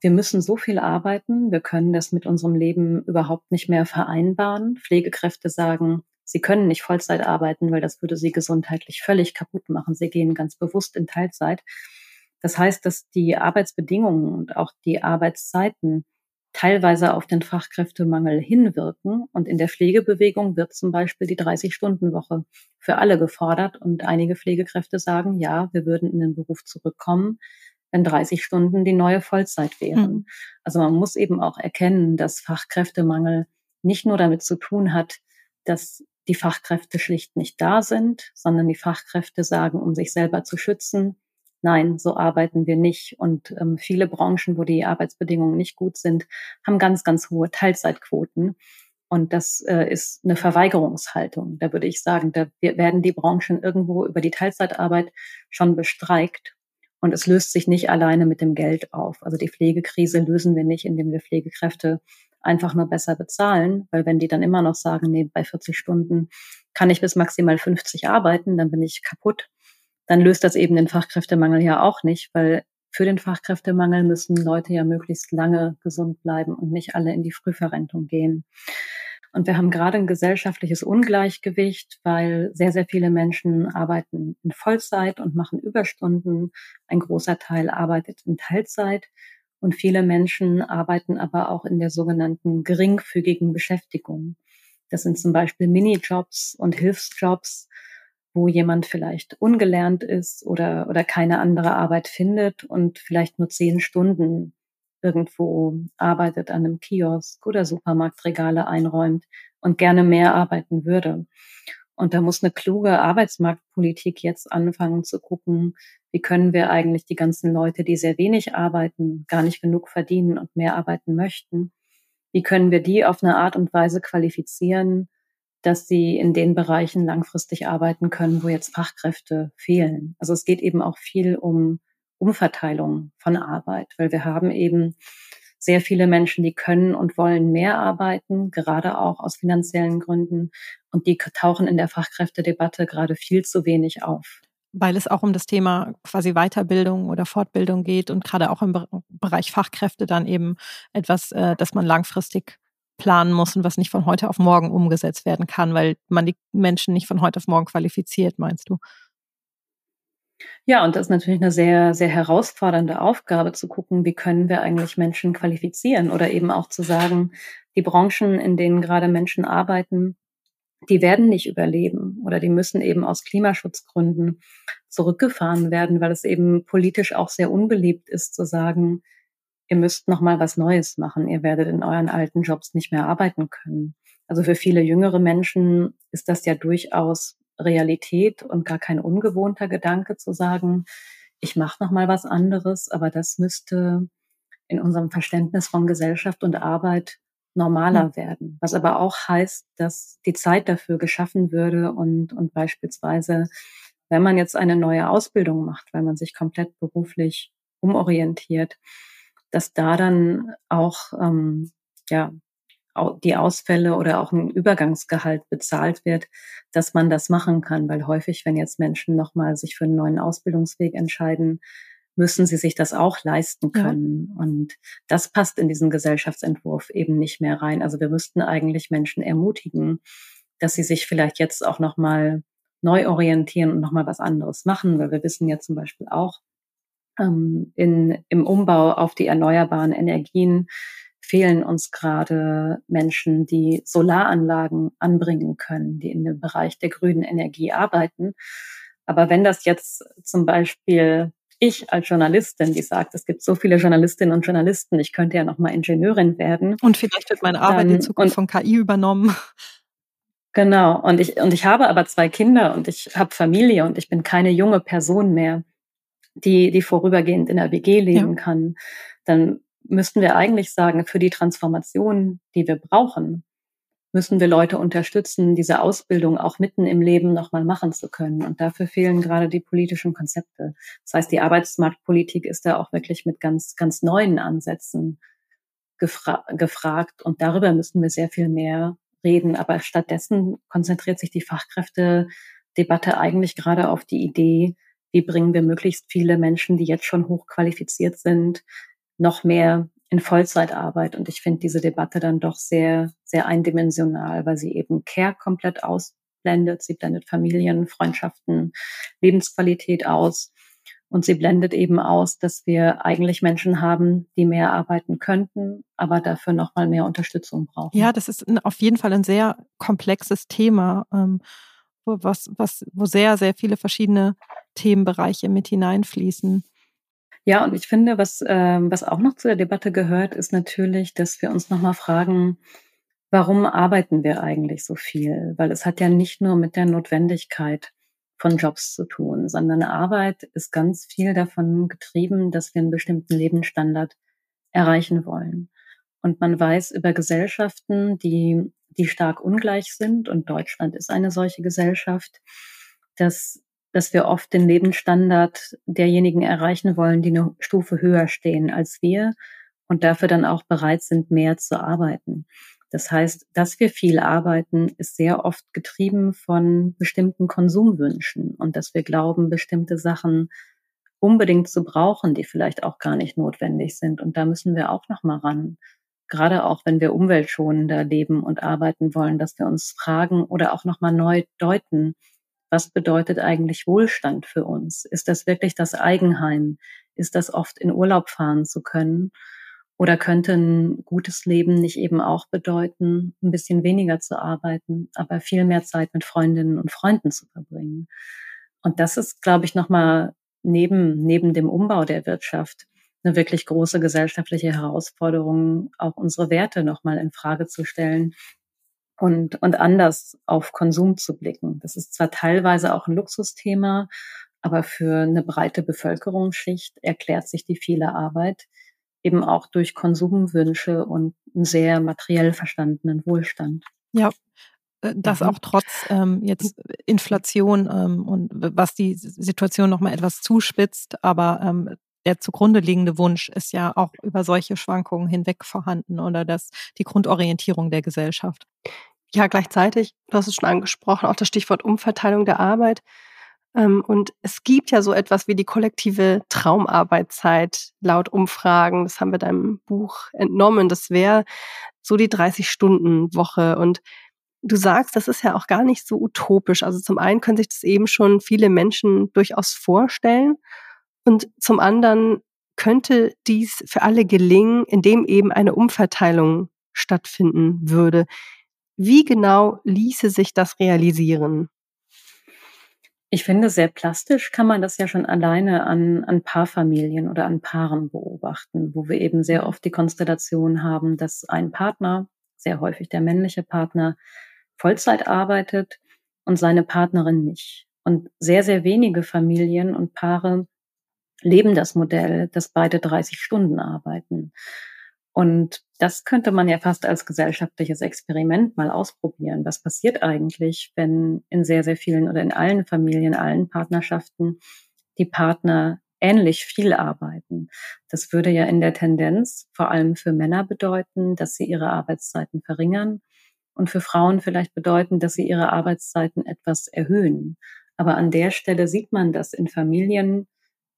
wir müssen so viel arbeiten, wir können das mit unserem Leben überhaupt nicht mehr vereinbaren. Pflegekräfte sagen, sie können nicht Vollzeit arbeiten, weil das würde sie gesundheitlich völlig kaputt machen. Sie gehen ganz bewusst in Teilzeit. Das heißt, dass die Arbeitsbedingungen und auch die Arbeitszeiten teilweise auf den Fachkräftemangel hinwirken. Und in der Pflegebewegung wird zum Beispiel die 30-Stunden-Woche für alle gefordert. Und einige Pflegekräfte sagen, ja, wir würden in den Beruf zurückkommen, wenn 30 Stunden die neue Vollzeit wären. Mhm. Also man muss eben auch erkennen, dass Fachkräftemangel nicht nur damit zu tun hat, dass die Fachkräfte schlicht nicht da sind, sondern die Fachkräfte sagen, um sich selber zu schützen, nein, so arbeiten wir nicht. Und ähm, viele Branchen, wo die Arbeitsbedingungen nicht gut sind, haben ganz, ganz hohe Teilzeitquoten. Und das äh, ist eine Verweigerungshaltung. Da würde ich sagen, da werden die Branchen irgendwo über die Teilzeitarbeit schon bestreikt. Und es löst sich nicht alleine mit dem Geld auf. Also die Pflegekrise lösen wir nicht, indem wir Pflegekräfte einfach nur besser bezahlen, weil wenn die dann immer noch sagen, nee, bei 40 Stunden kann ich bis maximal 50 arbeiten, dann bin ich kaputt dann löst das eben den Fachkräftemangel ja auch nicht, weil für den Fachkräftemangel müssen Leute ja möglichst lange gesund bleiben und nicht alle in die Frühverrentung gehen. Und wir haben gerade ein gesellschaftliches Ungleichgewicht, weil sehr, sehr viele Menschen arbeiten in Vollzeit und machen Überstunden. Ein großer Teil arbeitet in Teilzeit. Und viele Menschen arbeiten aber auch in der sogenannten geringfügigen Beschäftigung. Das sind zum Beispiel Minijobs und Hilfsjobs, wo jemand vielleicht ungelernt ist oder, oder keine andere Arbeit findet und vielleicht nur zehn Stunden irgendwo arbeitet an einem Kiosk oder Supermarktregale einräumt und gerne mehr arbeiten würde. Und da muss eine kluge Arbeitsmarktpolitik jetzt anfangen zu gucken, wie können wir eigentlich die ganzen Leute, die sehr wenig arbeiten, gar nicht genug verdienen und mehr arbeiten möchten, wie können wir die auf eine Art und Weise qualifizieren, dass sie in den Bereichen langfristig arbeiten können, wo jetzt Fachkräfte fehlen. Also es geht eben auch viel um Umverteilung von Arbeit, weil wir haben eben sehr viele Menschen, die können und wollen mehr arbeiten, gerade auch aus finanziellen Gründen. Und die tauchen in der Fachkräftedebatte gerade viel zu wenig auf. Weil es auch um das Thema quasi Weiterbildung oder Fortbildung geht und gerade auch im Bereich Fachkräfte dann eben etwas, äh, das man langfristig planen muss und was nicht von heute auf morgen umgesetzt werden kann, weil man die Menschen nicht von heute auf morgen qualifiziert, meinst du? Ja, und das ist natürlich eine sehr, sehr herausfordernde Aufgabe zu gucken, wie können wir eigentlich Menschen qualifizieren oder eben auch zu sagen, die Branchen, in denen gerade Menschen arbeiten, die werden nicht überleben oder die müssen eben aus Klimaschutzgründen zurückgefahren werden, weil es eben politisch auch sehr unbeliebt ist zu sagen, ihr müsst noch mal was Neues machen. Ihr werdet in euren alten Jobs nicht mehr arbeiten können. Also für viele jüngere Menschen ist das ja durchaus Realität und gar kein ungewohnter Gedanke zu sagen, ich mache noch mal was anderes, aber das müsste in unserem Verständnis von Gesellschaft und Arbeit normaler mhm. werden. Was aber auch heißt, dass die Zeit dafür geschaffen würde und, und beispielsweise, wenn man jetzt eine neue Ausbildung macht, weil man sich komplett beruflich umorientiert, dass da dann auch ähm, ja die Ausfälle oder auch ein Übergangsgehalt bezahlt wird, dass man das machen kann, weil häufig, wenn jetzt Menschen nochmal sich für einen neuen Ausbildungsweg entscheiden, müssen sie sich das auch leisten können. Ja. Und das passt in diesen Gesellschaftsentwurf eben nicht mehr rein. Also wir müssten eigentlich Menschen ermutigen, dass sie sich vielleicht jetzt auch nochmal neu orientieren und nochmal was anderes machen, weil wir wissen ja zum Beispiel auch, ähm, in, im Umbau auf die erneuerbaren Energien fehlen uns gerade Menschen, die Solaranlagen anbringen können, die in dem Bereich der grünen Energie arbeiten. Aber wenn das jetzt zum Beispiel ich als Journalistin, die sagt, es gibt so viele Journalistinnen und Journalisten, ich könnte ja noch mal Ingenieurin werden. Und vielleicht wird meine Arbeit dann, in Zukunft von KI übernommen. Genau. Und ich, und ich habe aber zwei Kinder und ich habe Familie und ich bin keine junge Person mehr, die, die vorübergehend in der WG leben ja. kann. Dann müssten wir eigentlich sagen, für die Transformation, die wir brauchen, müssen wir Leute unterstützen, diese Ausbildung auch mitten im Leben nochmal machen zu können. Und dafür fehlen gerade die politischen Konzepte. Das heißt, die Arbeitsmarktpolitik ist da auch wirklich mit ganz, ganz neuen Ansätzen gefra gefragt. Und darüber müssen wir sehr viel mehr reden. Aber stattdessen konzentriert sich die Fachkräftedebatte eigentlich gerade auf die Idee, wie bringen wir möglichst viele Menschen, die jetzt schon hochqualifiziert sind, noch mehr in Vollzeitarbeit. Und ich finde diese Debatte dann doch sehr, sehr eindimensional, weil sie eben Care komplett ausblendet. Sie blendet Familien, Freundschaften, Lebensqualität aus. Und sie blendet eben aus, dass wir eigentlich Menschen haben, die mehr arbeiten könnten, aber dafür nochmal mehr Unterstützung brauchen. Ja, das ist auf jeden Fall ein sehr komplexes Thema, ähm, was, was, wo sehr, sehr viele verschiedene Themenbereiche mit hineinfließen. Ja, und ich finde, was, ähm, was auch noch zu der Debatte gehört, ist natürlich, dass wir uns nochmal fragen, warum arbeiten wir eigentlich so viel? Weil es hat ja nicht nur mit der Notwendigkeit von Jobs zu tun, sondern Arbeit ist ganz viel davon getrieben, dass wir einen bestimmten Lebensstandard erreichen wollen. Und man weiß über Gesellschaften, die, die stark ungleich sind, und Deutschland ist eine solche Gesellschaft, dass dass wir oft den Lebensstandard derjenigen erreichen wollen, die eine Stufe höher stehen als wir und dafür dann auch bereit sind, mehr zu arbeiten. Das heißt, dass wir viel arbeiten, ist sehr oft getrieben von bestimmten Konsumwünschen und dass wir glauben, bestimmte Sachen unbedingt zu brauchen, die vielleicht auch gar nicht notwendig sind. Und da müssen wir auch noch mal ran. Gerade auch, wenn wir umweltschonender leben und arbeiten wollen, dass wir uns fragen oder auch noch mal neu deuten, was bedeutet eigentlich Wohlstand für uns? Ist das wirklich das Eigenheim? Ist das oft in Urlaub fahren zu können? Oder könnte ein gutes Leben nicht eben auch bedeuten, ein bisschen weniger zu arbeiten, aber viel mehr Zeit mit Freundinnen und Freunden zu verbringen? Und das ist, glaube ich, nochmal neben, neben dem Umbau der Wirtschaft eine wirklich große gesellschaftliche Herausforderung, auch unsere Werte nochmal in Frage zu stellen und, und anders auf Konsum zu blicken. Das ist zwar teilweise auch ein Luxusthema, aber für eine breite Bevölkerungsschicht erklärt sich die viele Arbeit eben auch durch Konsumwünsche und einen sehr materiell verstandenen Wohlstand. Ja, äh, das mhm. auch trotz ähm, jetzt Inflation ähm, und was die Situation noch mal etwas zuspitzt, aber ähm, der zugrunde liegende Wunsch ist ja auch über solche Schwankungen hinweg vorhanden oder das die Grundorientierung der Gesellschaft. Ja, gleichzeitig, du hast es schon angesprochen, auch das Stichwort Umverteilung der Arbeit. Ähm, und es gibt ja so etwas wie die kollektive Traumarbeitszeit laut Umfragen. Das haben wir deinem Buch entnommen. Das wäre so die 30-Stunden-Woche. Und du sagst, das ist ja auch gar nicht so utopisch. Also zum einen können sich das eben schon viele Menschen durchaus vorstellen. Und zum anderen könnte dies für alle gelingen, indem eben eine Umverteilung stattfinden würde. Wie genau ließe sich das realisieren? Ich finde, sehr plastisch kann man das ja schon alleine an, an Paarfamilien oder an Paaren beobachten, wo wir eben sehr oft die Konstellation haben, dass ein Partner, sehr häufig der männliche Partner, Vollzeit arbeitet und seine Partnerin nicht. Und sehr, sehr wenige Familien und Paare leben das Modell, dass beide 30 Stunden arbeiten. Und das könnte man ja fast als gesellschaftliches Experiment mal ausprobieren. Was passiert eigentlich, wenn in sehr, sehr vielen oder in allen Familien, allen Partnerschaften die Partner ähnlich viel arbeiten? Das würde ja in der Tendenz vor allem für Männer bedeuten, dass sie ihre Arbeitszeiten verringern und für Frauen vielleicht bedeuten, dass sie ihre Arbeitszeiten etwas erhöhen. Aber an der Stelle sieht man, dass in Familien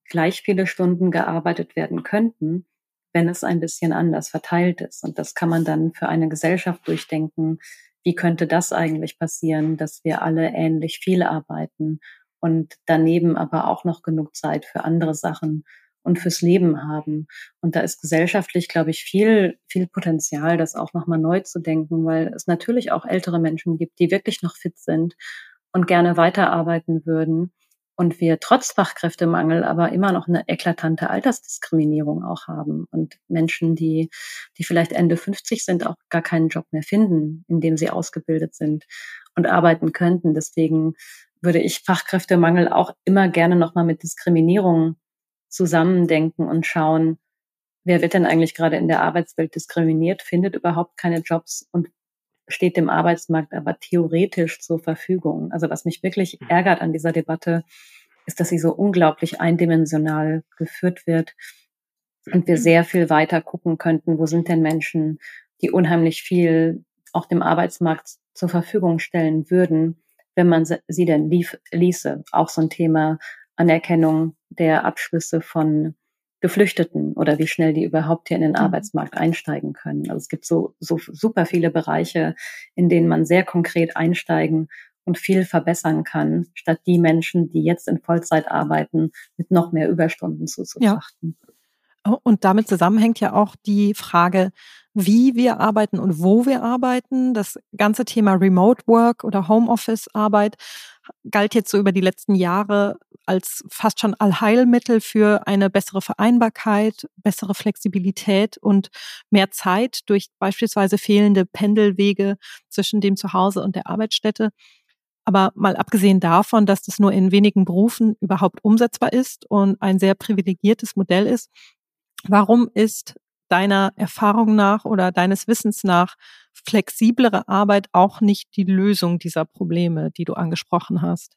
gleich viele Stunden gearbeitet werden könnten, wenn es ein bisschen anders verteilt ist. Und das kann man dann für eine Gesellschaft durchdenken. Wie könnte das eigentlich passieren, dass wir alle ähnlich viel arbeiten und daneben aber auch noch genug Zeit für andere Sachen und fürs Leben haben. Und da ist gesellschaftlich, glaube ich, viel, viel Potenzial, das auch nochmal neu zu denken, weil es natürlich auch ältere Menschen gibt, die wirklich noch fit sind und gerne weiterarbeiten würden und wir trotz Fachkräftemangel aber immer noch eine eklatante Altersdiskriminierung auch haben und Menschen, die, die vielleicht Ende 50 sind, auch gar keinen Job mehr finden, in dem sie ausgebildet sind und arbeiten könnten. Deswegen würde ich Fachkräftemangel auch immer gerne nochmal mit Diskriminierung zusammendenken und schauen, wer wird denn eigentlich gerade in der Arbeitswelt diskriminiert, findet überhaupt keine Jobs und steht dem Arbeitsmarkt aber theoretisch zur Verfügung. Also was mich wirklich hm. ärgert an dieser Debatte, ist, dass sie so unglaublich eindimensional geführt wird und wir hm. sehr viel weiter gucken könnten, wo sind denn Menschen, die unheimlich viel auch dem Arbeitsmarkt zur Verfügung stellen würden, wenn man sie denn lief, ließe. Auch so ein Thema Anerkennung der Abschlüsse von Geflüchteten oder wie schnell die überhaupt hier in den mhm. Arbeitsmarkt einsteigen können. Also es gibt so, so super viele Bereiche, in denen man sehr konkret einsteigen und viel verbessern kann, statt die Menschen, die jetzt in Vollzeit arbeiten, mit noch mehr Überstunden zuzufrachten. Ja. Und damit zusammenhängt ja auch die Frage, wie wir arbeiten und wo wir arbeiten. Das ganze Thema Remote Work oder Homeoffice Arbeit galt jetzt so über die letzten Jahre als fast schon Allheilmittel für eine bessere Vereinbarkeit, bessere Flexibilität und mehr Zeit durch beispielsweise fehlende Pendelwege zwischen dem Zuhause und der Arbeitsstätte. Aber mal abgesehen davon, dass das nur in wenigen Berufen überhaupt umsetzbar ist und ein sehr privilegiertes Modell ist, warum ist deiner Erfahrung nach oder deines Wissens nach flexiblere Arbeit auch nicht die Lösung dieser Probleme, die du angesprochen hast?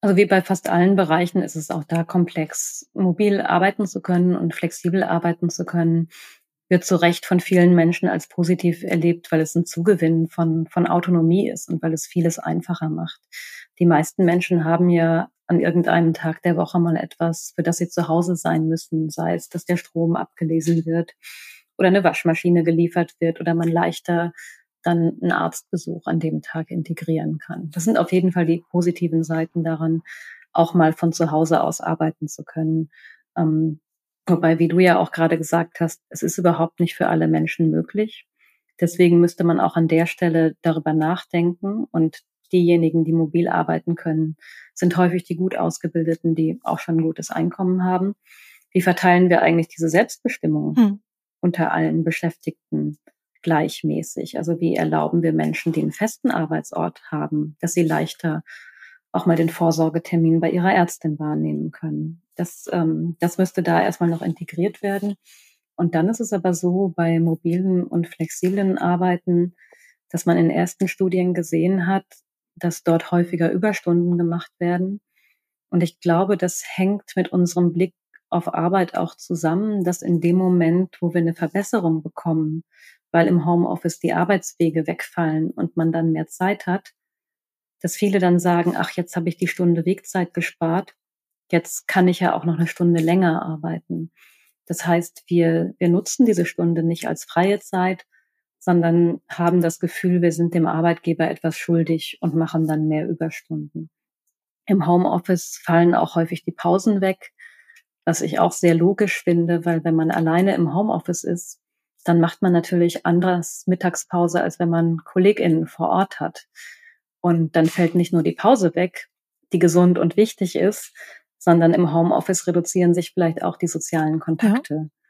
Also wie bei fast allen Bereichen ist es auch da komplex. Mobil arbeiten zu können und flexibel arbeiten zu können, wird zu Recht von vielen Menschen als positiv erlebt, weil es ein Zugewinn von, von Autonomie ist und weil es vieles einfacher macht. Die meisten Menschen haben ja an irgendeinem Tag der Woche mal etwas, für das sie zu Hause sein müssen, sei es, dass der Strom abgelesen wird oder eine Waschmaschine geliefert wird oder man leichter dann einen Arztbesuch an dem Tag integrieren kann. Das sind auf jeden Fall die positiven Seiten daran, auch mal von zu Hause aus arbeiten zu können. Ähm, wobei, wie du ja auch gerade gesagt hast, es ist überhaupt nicht für alle Menschen möglich. Deswegen müsste man auch an der Stelle darüber nachdenken und diejenigen, die mobil arbeiten können, sind häufig die gut ausgebildeten, die auch schon ein gutes Einkommen haben. Wie verteilen wir eigentlich diese Selbstbestimmung hm. unter allen Beschäftigten? gleichmäßig? Also wie erlauben wir Menschen, die einen festen Arbeitsort haben, dass sie leichter auch mal den Vorsorgetermin bei ihrer Ärztin wahrnehmen können? Das, ähm, das müsste da erstmal noch integriert werden. Und dann ist es aber so bei mobilen und flexiblen Arbeiten, dass man in ersten Studien gesehen hat, dass dort häufiger Überstunden gemacht werden. Und ich glaube, das hängt mit unserem Blick auf Arbeit auch zusammen, dass in dem Moment, wo wir eine Verbesserung bekommen, weil im Homeoffice die Arbeitswege wegfallen und man dann mehr Zeit hat, dass viele dann sagen, ach, jetzt habe ich die Stunde Wegzeit gespart, jetzt kann ich ja auch noch eine Stunde länger arbeiten. Das heißt, wir, wir nutzen diese Stunde nicht als freie Zeit, sondern haben das Gefühl, wir sind dem Arbeitgeber etwas schuldig und machen dann mehr Überstunden. Im Homeoffice fallen auch häufig die Pausen weg, was ich auch sehr logisch finde, weil wenn man alleine im Homeoffice ist, dann macht man natürlich anders Mittagspause, als wenn man KollegInnen vor Ort hat. Und dann fällt nicht nur die Pause weg, die gesund und wichtig ist, sondern im Homeoffice reduzieren sich vielleicht auch die sozialen Kontakte. Ja.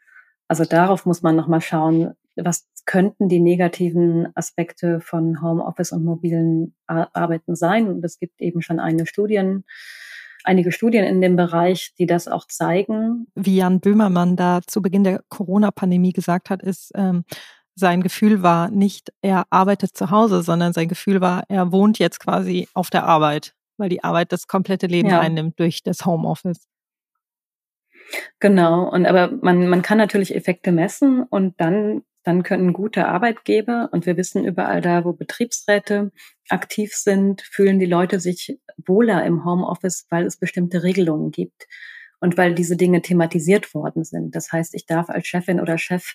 Also darauf muss man nochmal schauen, was könnten die negativen Aspekte von Homeoffice und mobilen Arbeiten sein. Und es gibt eben schon eine Studien, einige Studien in dem Bereich, die das auch zeigen. Wie Jan Böhmermann da zu Beginn der Corona-Pandemie gesagt hat, ist, ähm, sein Gefühl war nicht, er arbeitet zu Hause, sondern sein Gefühl war, er wohnt jetzt quasi auf der Arbeit, weil die Arbeit das komplette Leben ja. einnimmt durch das Homeoffice. Genau, und aber man, man kann natürlich Effekte messen und dann, dann können gute Arbeitgeber, und wir wissen überall da, wo Betriebsräte aktiv sind, fühlen die Leute sich wohler im Homeoffice, weil es bestimmte Regelungen gibt und weil diese Dinge thematisiert worden sind. Das heißt, ich darf als Chefin oder Chef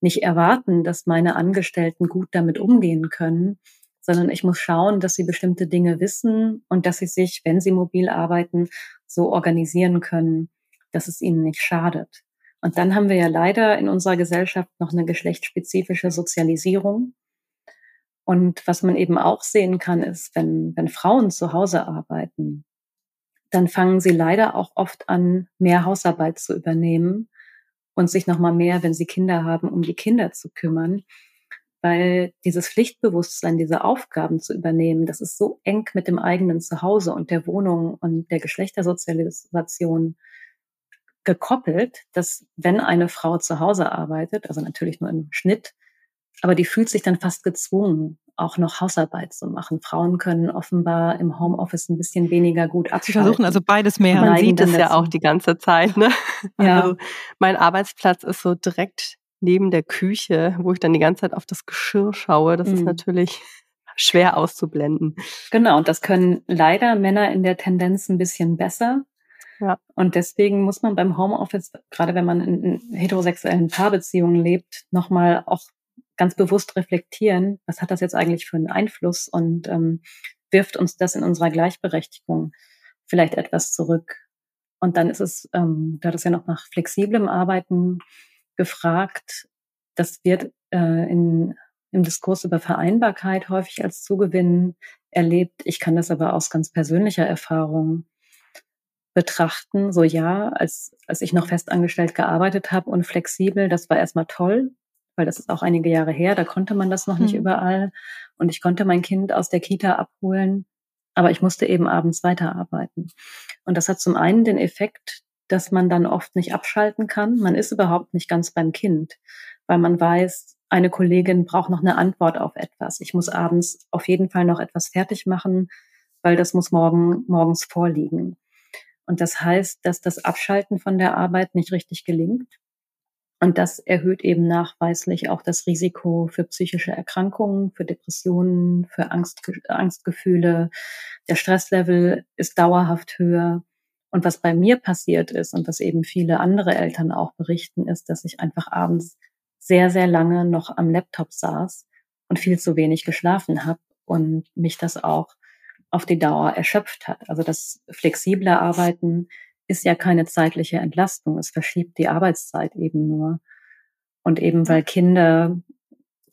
nicht erwarten, dass meine Angestellten gut damit umgehen können, sondern ich muss schauen, dass sie bestimmte Dinge wissen und dass sie sich, wenn sie mobil arbeiten, so organisieren können, dass es ihnen nicht schadet. Und dann haben wir ja leider in unserer Gesellschaft noch eine geschlechtsspezifische Sozialisierung. Und was man eben auch sehen kann, ist, wenn, wenn Frauen zu Hause arbeiten, dann fangen sie leider auch oft an, mehr Hausarbeit zu übernehmen und sich nochmal mehr, wenn sie Kinder haben, um die Kinder zu kümmern. Weil dieses Pflichtbewusstsein, diese Aufgaben zu übernehmen, das ist so eng mit dem eigenen Zuhause und der Wohnung und der Geschlechtersozialisation gekoppelt, dass wenn eine Frau zu Hause arbeitet, also natürlich nur im Schnitt, aber die fühlt sich dann fast gezwungen, auch noch Hausarbeit zu machen. Frauen können offenbar im Homeoffice ein bisschen weniger gut abschalten. Sie versuchen also beides mehr. Man sieht es ja auch die ganze Zeit. Ne? Ja. Also mein Arbeitsplatz ist so direkt neben der Küche, wo ich dann die ganze Zeit auf das Geschirr schaue. Das mhm. ist natürlich schwer auszublenden. Genau, und das können leider Männer in der Tendenz ein bisschen besser. Ja. Und deswegen muss man beim Homeoffice, gerade wenn man in, heterosexuellen Paarbeziehungen lebt, nochmal auch ganz bewusst reflektieren, was hat das jetzt eigentlich für einen Einfluss und ähm, wirft uns das in unserer Gleichberechtigung vielleicht etwas zurück. Und dann ist es, ähm, du hattest ja noch nach flexiblem Arbeiten gefragt. Das wird äh, in, im Diskurs über Vereinbarkeit häufig als Zugewinn erlebt. Ich kann das aber aus ganz persönlicher Erfahrung betrachten. So ja, als, als ich noch festangestellt gearbeitet habe und flexibel, das war erstmal toll weil das ist auch einige Jahre her, da konnte man das noch nicht mhm. überall. Und ich konnte mein Kind aus der Kita abholen, aber ich musste eben abends weiterarbeiten. Und das hat zum einen den Effekt, dass man dann oft nicht abschalten kann. Man ist überhaupt nicht ganz beim Kind, weil man weiß, eine Kollegin braucht noch eine Antwort auf etwas. Ich muss abends auf jeden Fall noch etwas fertig machen, weil das muss morgen, morgens vorliegen. Und das heißt, dass das Abschalten von der Arbeit nicht richtig gelingt. Und das erhöht eben nachweislich auch das Risiko für psychische Erkrankungen, für Depressionen, für Angst, Angstgefühle. Der Stresslevel ist dauerhaft höher. Und was bei mir passiert ist und was eben viele andere Eltern auch berichten, ist, dass ich einfach abends sehr, sehr lange noch am Laptop saß und viel zu wenig geschlafen habe und mich das auch auf die Dauer erschöpft hat. Also das flexible Arbeiten ist ja keine zeitliche Entlastung. Es verschiebt die Arbeitszeit eben nur. Und eben weil Kinder,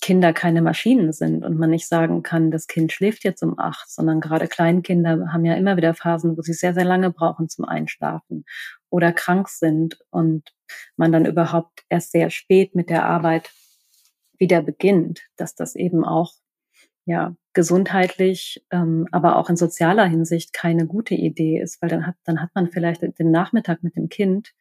Kinder keine Maschinen sind und man nicht sagen kann, das Kind schläft jetzt um acht, sondern gerade Kleinkinder haben ja immer wieder Phasen, wo sie sehr, sehr lange brauchen zum Einschlafen oder krank sind und man dann überhaupt erst sehr spät mit der Arbeit wieder beginnt, dass das eben auch ja, gesundheitlich, ähm, aber auch in sozialer Hinsicht keine gute Idee ist, weil dann hat, dann hat man vielleicht den Nachmittag mit dem Kind,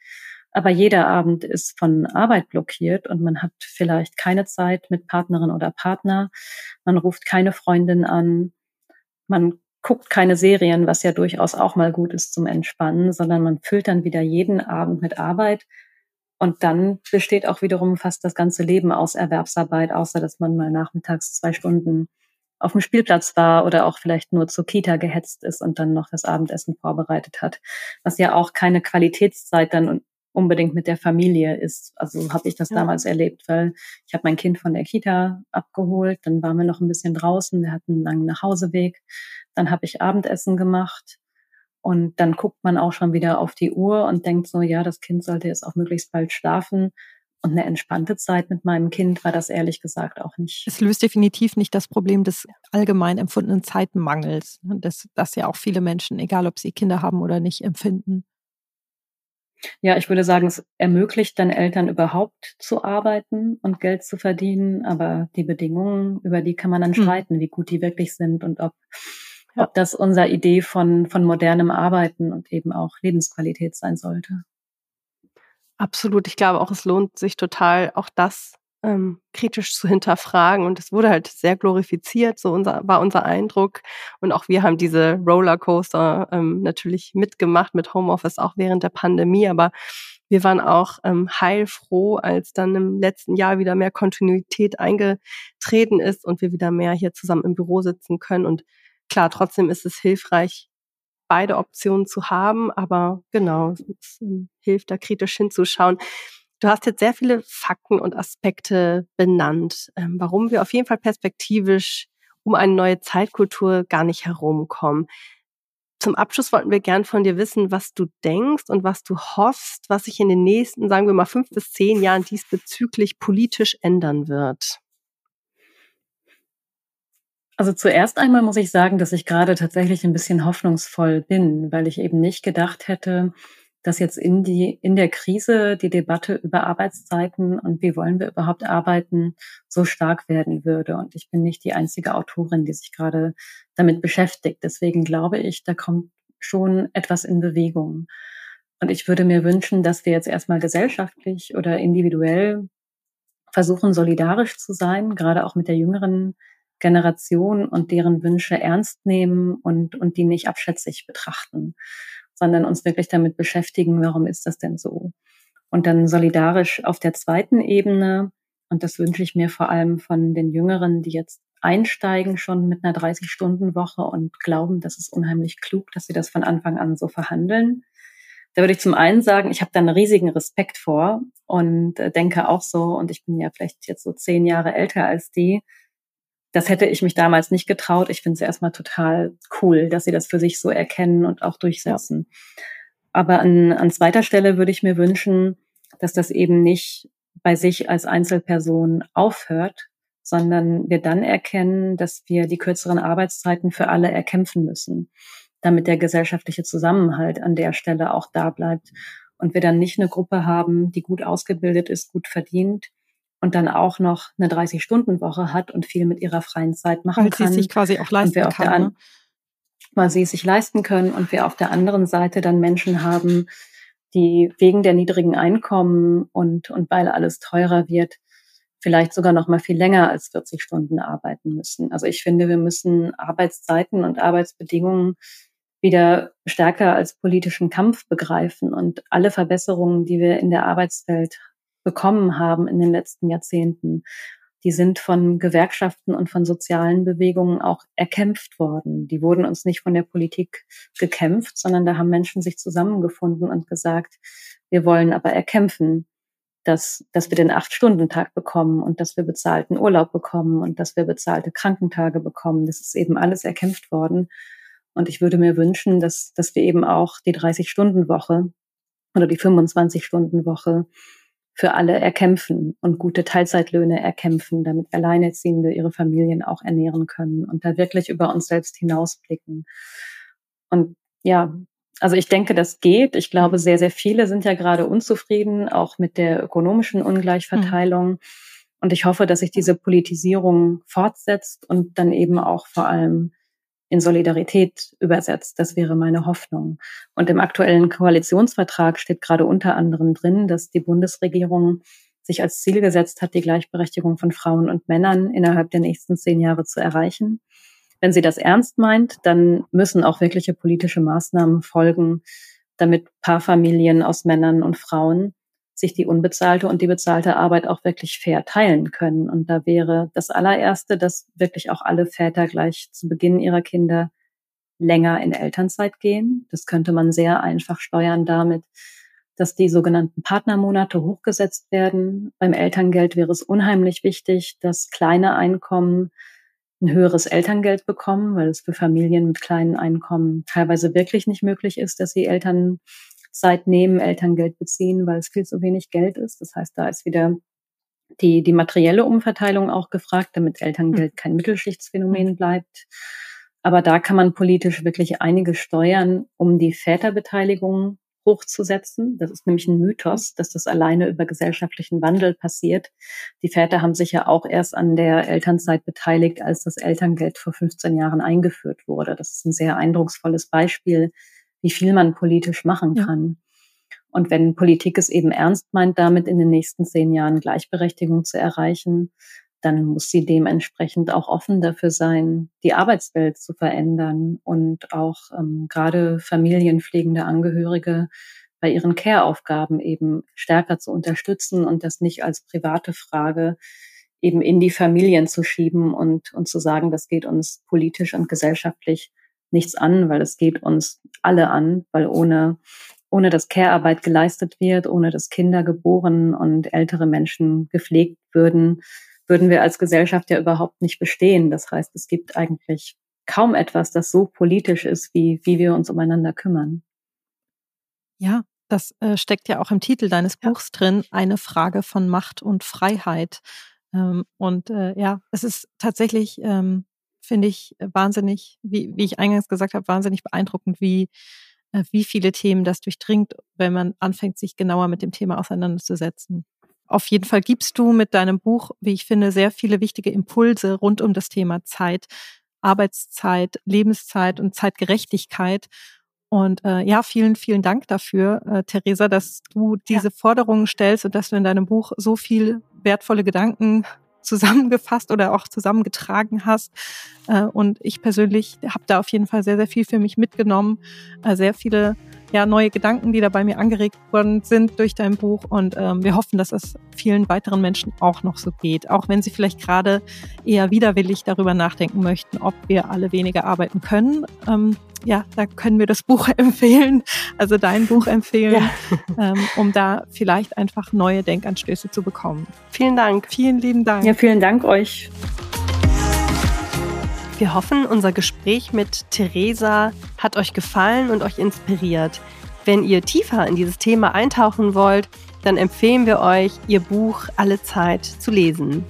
aber jeder Abend ist von Arbeit blockiert und man hat vielleicht keine Zeit mit Partnerin oder Partner, man ruft keine Freundin an, man guckt keine Serien, was ja durchaus auch mal gut ist zum Entspannen, sondern man füllt dann wieder jeden Abend mit Arbeit. Und dann besteht auch wiederum fast das ganze Leben aus Erwerbsarbeit, außer dass man mal nachmittags zwei Stunden auf dem Spielplatz war oder auch vielleicht nur zur Kita gehetzt ist und dann noch das Abendessen vorbereitet hat, was ja auch keine Qualitätszeit dann unbedingt mit der Familie ist. Also so habe ich das ja. damals erlebt, weil ich habe mein Kind von der Kita abgeholt, dann waren wir noch ein bisschen draußen, wir hatten einen langen Nachhauseweg, dann habe ich Abendessen gemacht und dann guckt man auch schon wieder auf die Uhr und denkt so, ja, das Kind sollte jetzt auch möglichst bald schlafen Und eine entspannte Zeit mit meinem Kind war das ehrlich gesagt auch nicht. Es löst definitiv nicht das Problem des allgemein empfundenen Zeitmangels, ne, das, das ja auch viele Menschen, egal ob sie Kinder haben oder nicht, empfinden. Ja, ich würde sagen, es ermöglicht dann Eltern überhaupt zu arbeiten und Geld zu verdienen, aber die Bedingungen, über die kann man dann hm. streiten, wie gut die wirklich sind und ob, ja. ob das unsere Idee von, von modernem Arbeiten und eben auch Lebensqualität sein sollte. Absolut. Ich glaube auch, es lohnt sich total, auch das ähm, kritisch zu hinterfragen. Und es wurde halt sehr glorifiziert, so unser, war unser Eindruck. Und auch wir haben diese Rollercoaster ähm, natürlich mitgemacht mit Homeoffice auch während der Pandemie. Aber wir waren auch ähm, heilfroh, als dann im letzten Jahr wieder mehr Kontinuität eingetreten ist und wir wieder mehr hier zusammen im Büro sitzen können. Und klar, trotzdem ist es hilfreich, beide Optionen zu haben, aber genau, es ähm, hilft da kritisch hinzuschauen. Du hast jetzt sehr viele Fakten und Aspekte benannt, ähm, warum wir auf jeden Fall perspektivisch um eine neue Zeitkultur gar nicht herumkommen. Zum Abschluss wollten wir gern von dir wissen, was du denkst und was du hoffst, was sich in den nächsten, sagen wir mal, fünf bis zehn Jahren diesbezüglich politisch ändern wird. Also zuerst einmal muss ich sagen, dass ich gerade tatsächlich ein bisschen hoffnungsvoll bin, weil ich eben nicht gedacht hätte, dass jetzt in die, in der Krise die Debatte über Arbeitszeiten und wie wollen wir überhaupt arbeiten so stark werden würde. Und ich bin nicht die einzige Autorin, die sich gerade damit beschäftigt. Deswegen glaube ich, da kommt schon etwas in Bewegung. Und ich würde mir wünschen, dass wir jetzt erstmal gesellschaftlich oder individuell versuchen, solidarisch zu sein, gerade auch mit der jüngeren Generation und deren Wünsche ernst nehmen und, und die nicht abschätzig betrachten, sondern uns wirklich damit beschäftigen, warum ist das denn so? Und dann solidarisch auf der zweiten Ebene, und das wünsche ich mir vor allem von den Jüngeren, die jetzt einsteigen schon mit einer 30-Stunden-Woche und glauben, das ist unheimlich klug, dass sie das von Anfang an so verhandeln. Da würde ich zum einen sagen, ich habe da einen riesigen Respekt vor und äh, denke auch so, und ich bin ja vielleicht jetzt so zehn Jahre älter als die, das hätte ich mich damals nicht getraut. Ich finde es erstmal total cool, dass sie das für sich so erkennen und auch durchsetzen. Ja. Aber an, an zweiter Stelle würde ich mir wünschen, dass das eben nicht bei sich als Einzelperson aufhört, sondern wir dann erkennen, dass wir die kürzeren Arbeitszeiten für alle erkämpfen müssen, damit der gesellschaftliche Zusammenhalt an der Stelle auch da bleibt und wir dann nicht eine Gruppe haben, die gut ausgebildet ist, gut verdient, und dann auch noch eine 30-Stunden-Woche hat und viel mit ihrer freien Zeit machen weil kann. Weil sie sich quasi auch leisten kann. Ne? Weil sie es sich leisten können und wir auf der anderen Seite dann Menschen haben, die wegen der niedrigen Einkommen und, und weil alles teurer wird, vielleicht sogar noch mal viel länger als 40 Stunden arbeiten müssen. Also ich finde, wir müssen Arbeitszeiten und Arbeitsbedingungen wieder stärker als politischen Kampf begreifen und alle Verbesserungen, die wir in der Arbeitswelt bekommen haben in den letzten Jahrzehnten, die sind von Gewerkschaften und von sozialen Bewegungen auch erkämpft worden. Die wurden uns nicht von der Politik gekämpft, sondern da haben Menschen sich zusammengefunden und gesagt, wir wollen aber erkämpfen, dass, dass wir den Acht-Stunden-Tag bekommen und dass wir bezahlten Urlaub bekommen und dass wir bezahlte Krankentage bekommen. Das ist eben alles erkämpft worden. Und ich würde mir wünschen, dass, dass wir eben auch die 30-Stunden-Woche oder die 25-Stunden-Woche für alle erkämpfen und gute Teilzeitlöhne erkämpfen, damit Alleinerziehende ihre Familien auch ernähren können und da wirklich über uns selbst hinausblicken. Und ja, also ich denke, das geht. Ich glaube, sehr, sehr viele sind ja gerade unzufrieden, auch mit der ökonomischen Ungleichverteilung. Mhm. Und ich hoffe, dass sich diese Politisierung fortsetzt und dann eben auch vor allem in Solidarität übersetzt. Das wäre meine Hoffnung. Und im aktuellen Koalitionsvertrag steht gerade unter anderem drin, dass die Bundesregierung sich als Ziel gesetzt hat, die Gleichberechtigung von Frauen und Männern innerhalb der nächsten zehn Jahre zu erreichen. Wenn sie das ernst meint, dann müssen auch wirkliche politische Maßnahmen folgen, damit Paarfamilien aus Männern und Frauen sich die unbezahlte und die bezahlte Arbeit auch wirklich fair teilen können. Und da wäre das allererste, dass wirklich auch alle Väter gleich zu Beginn ihrer Kinder länger in Elternzeit gehen. Das könnte man sehr einfach steuern damit, dass die sogenannten Partnermonate hochgesetzt werden. Beim Elterngeld wäre es unheimlich wichtig, dass kleine Einkommen ein höheres Elterngeld bekommen, weil es für Familien mit kleinen Einkommen teilweise wirklich nicht möglich ist, dass sie Eltern Elternzeit nehmen, Elterngeld beziehen, weil es viel zu wenig Geld ist. Das heißt, da ist wieder die, die materielle Umverteilung auch gefragt, damit Elterngeld kein Mittelschichtsphänomen bleibt. Aber da kann man politisch wirklich einiges steuern, um die Väterbeteiligung hochzusetzen. Das ist nämlich ein Mythos, dass das alleine über gesellschaftlichen Wandel passiert. Die Väter haben sich ja auch erst an der Elternzeit beteiligt, als das Elterngeld vor 15 Jahren eingeführt wurde. Das ist ein sehr eindrucksvolles Beispiel, wie viel man politisch machen kann. Ja. Und wenn Politik es eben ernst meint, damit in den nächsten zehn Jahren Gleichberechtigung zu erreichen, dann muss sie dementsprechend auch offen dafür sein, die Arbeitswelt zu verändern und auch ähm, gerade familienpflegende Angehörige bei ihren Care-Aufgaben eben stärker zu unterstützen und das nicht als private Frage eben in die Familien zu schieben und, und zu sagen, das geht uns politisch und gesellschaftlich nichts an, weil es geht uns alle an, weil ohne, ohne dass Care-Arbeit geleistet wird, ohne dass Kinder geboren und ältere Menschen gepflegt würden, würden wir als Gesellschaft ja überhaupt nicht bestehen. Das heißt, es gibt eigentlich kaum etwas, das so politisch ist, wie, wie wir uns umeinander kümmern. Ja, das äh, steckt ja auch im Titel deines ja. Buchs drin, eine Frage von Macht und Freiheit. Ähm, und äh, ja, es ist tatsächlich, ähm, finde ich, wahnsinnig, wie, wie ich eingangs gesagt habe, wahnsinnig beeindruckend, wie, äh, wie viele Themen das durchdringt, wenn man anfängt, sich genauer mit dem Thema auseinanderzusetzen. Auf jeden Fall gibst du mit deinem Buch, wie ich finde, sehr viele wichtige Impulse rund um das Thema Zeit, Arbeitszeit, Lebenszeit und Zeitgerechtigkeit. Und äh, ja, vielen, vielen Dank dafür, äh, Theresa, dass du diese ja. Forderungen stellst und dass du in deinem Buch so viel wertvolle Gedanken zusammengefasst oder auch zusammengetragen hast. Äh, und ich persönlich habe da auf jeden Fall sehr, sehr viel für mich mitgenommen. Äh, sehr viele ja, neue Gedanken, die da bei mir angeregt worden sind durch dein Buch. Und ähm, wir hoffen, dass es vielen weiteren Menschen auch noch so geht. Auch wenn sie vielleicht gerade eher widerwillig darüber nachdenken möchten, ob wir alle weniger arbeiten können. Ähm, ja, da können wir das Buch *laughs* empfehlen, also dein Buch empfehlen, ja. *laughs* ähm, um da vielleicht einfach neue Denkanstöße zu bekommen. Vielen Dank. Vielen lieben Dank. Ja, vielen Dank euch. Wir hoffen, unser Gespräch mit Theresa hat euch gefallen und euch inspiriert. Wenn ihr tiefer in dieses Thema eintauchen wollt, dann empfehlen wir euch, ihr Buch Alle Zeit zu lesen.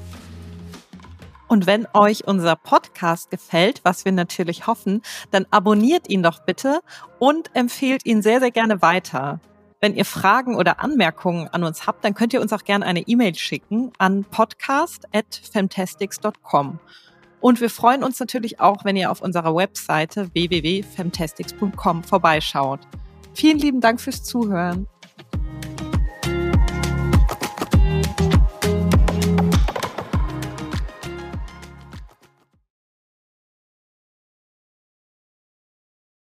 Und wenn euch unser Podcast gefällt, was wir natürlich hoffen, dann abonniert ihn doch bitte und empfehlt ihn sehr, sehr gerne weiter. Wenn ihr Fragen oder Anmerkungen an uns habt, dann könnt ihr uns auch gerne eine E-Mail schicken an podcast@fantastics.com. Und wir freuen uns natürlich auch, wenn ihr auf unserer Webseite www.femtastics.com vorbeischaut. Vielen lieben Dank fürs Zuhören.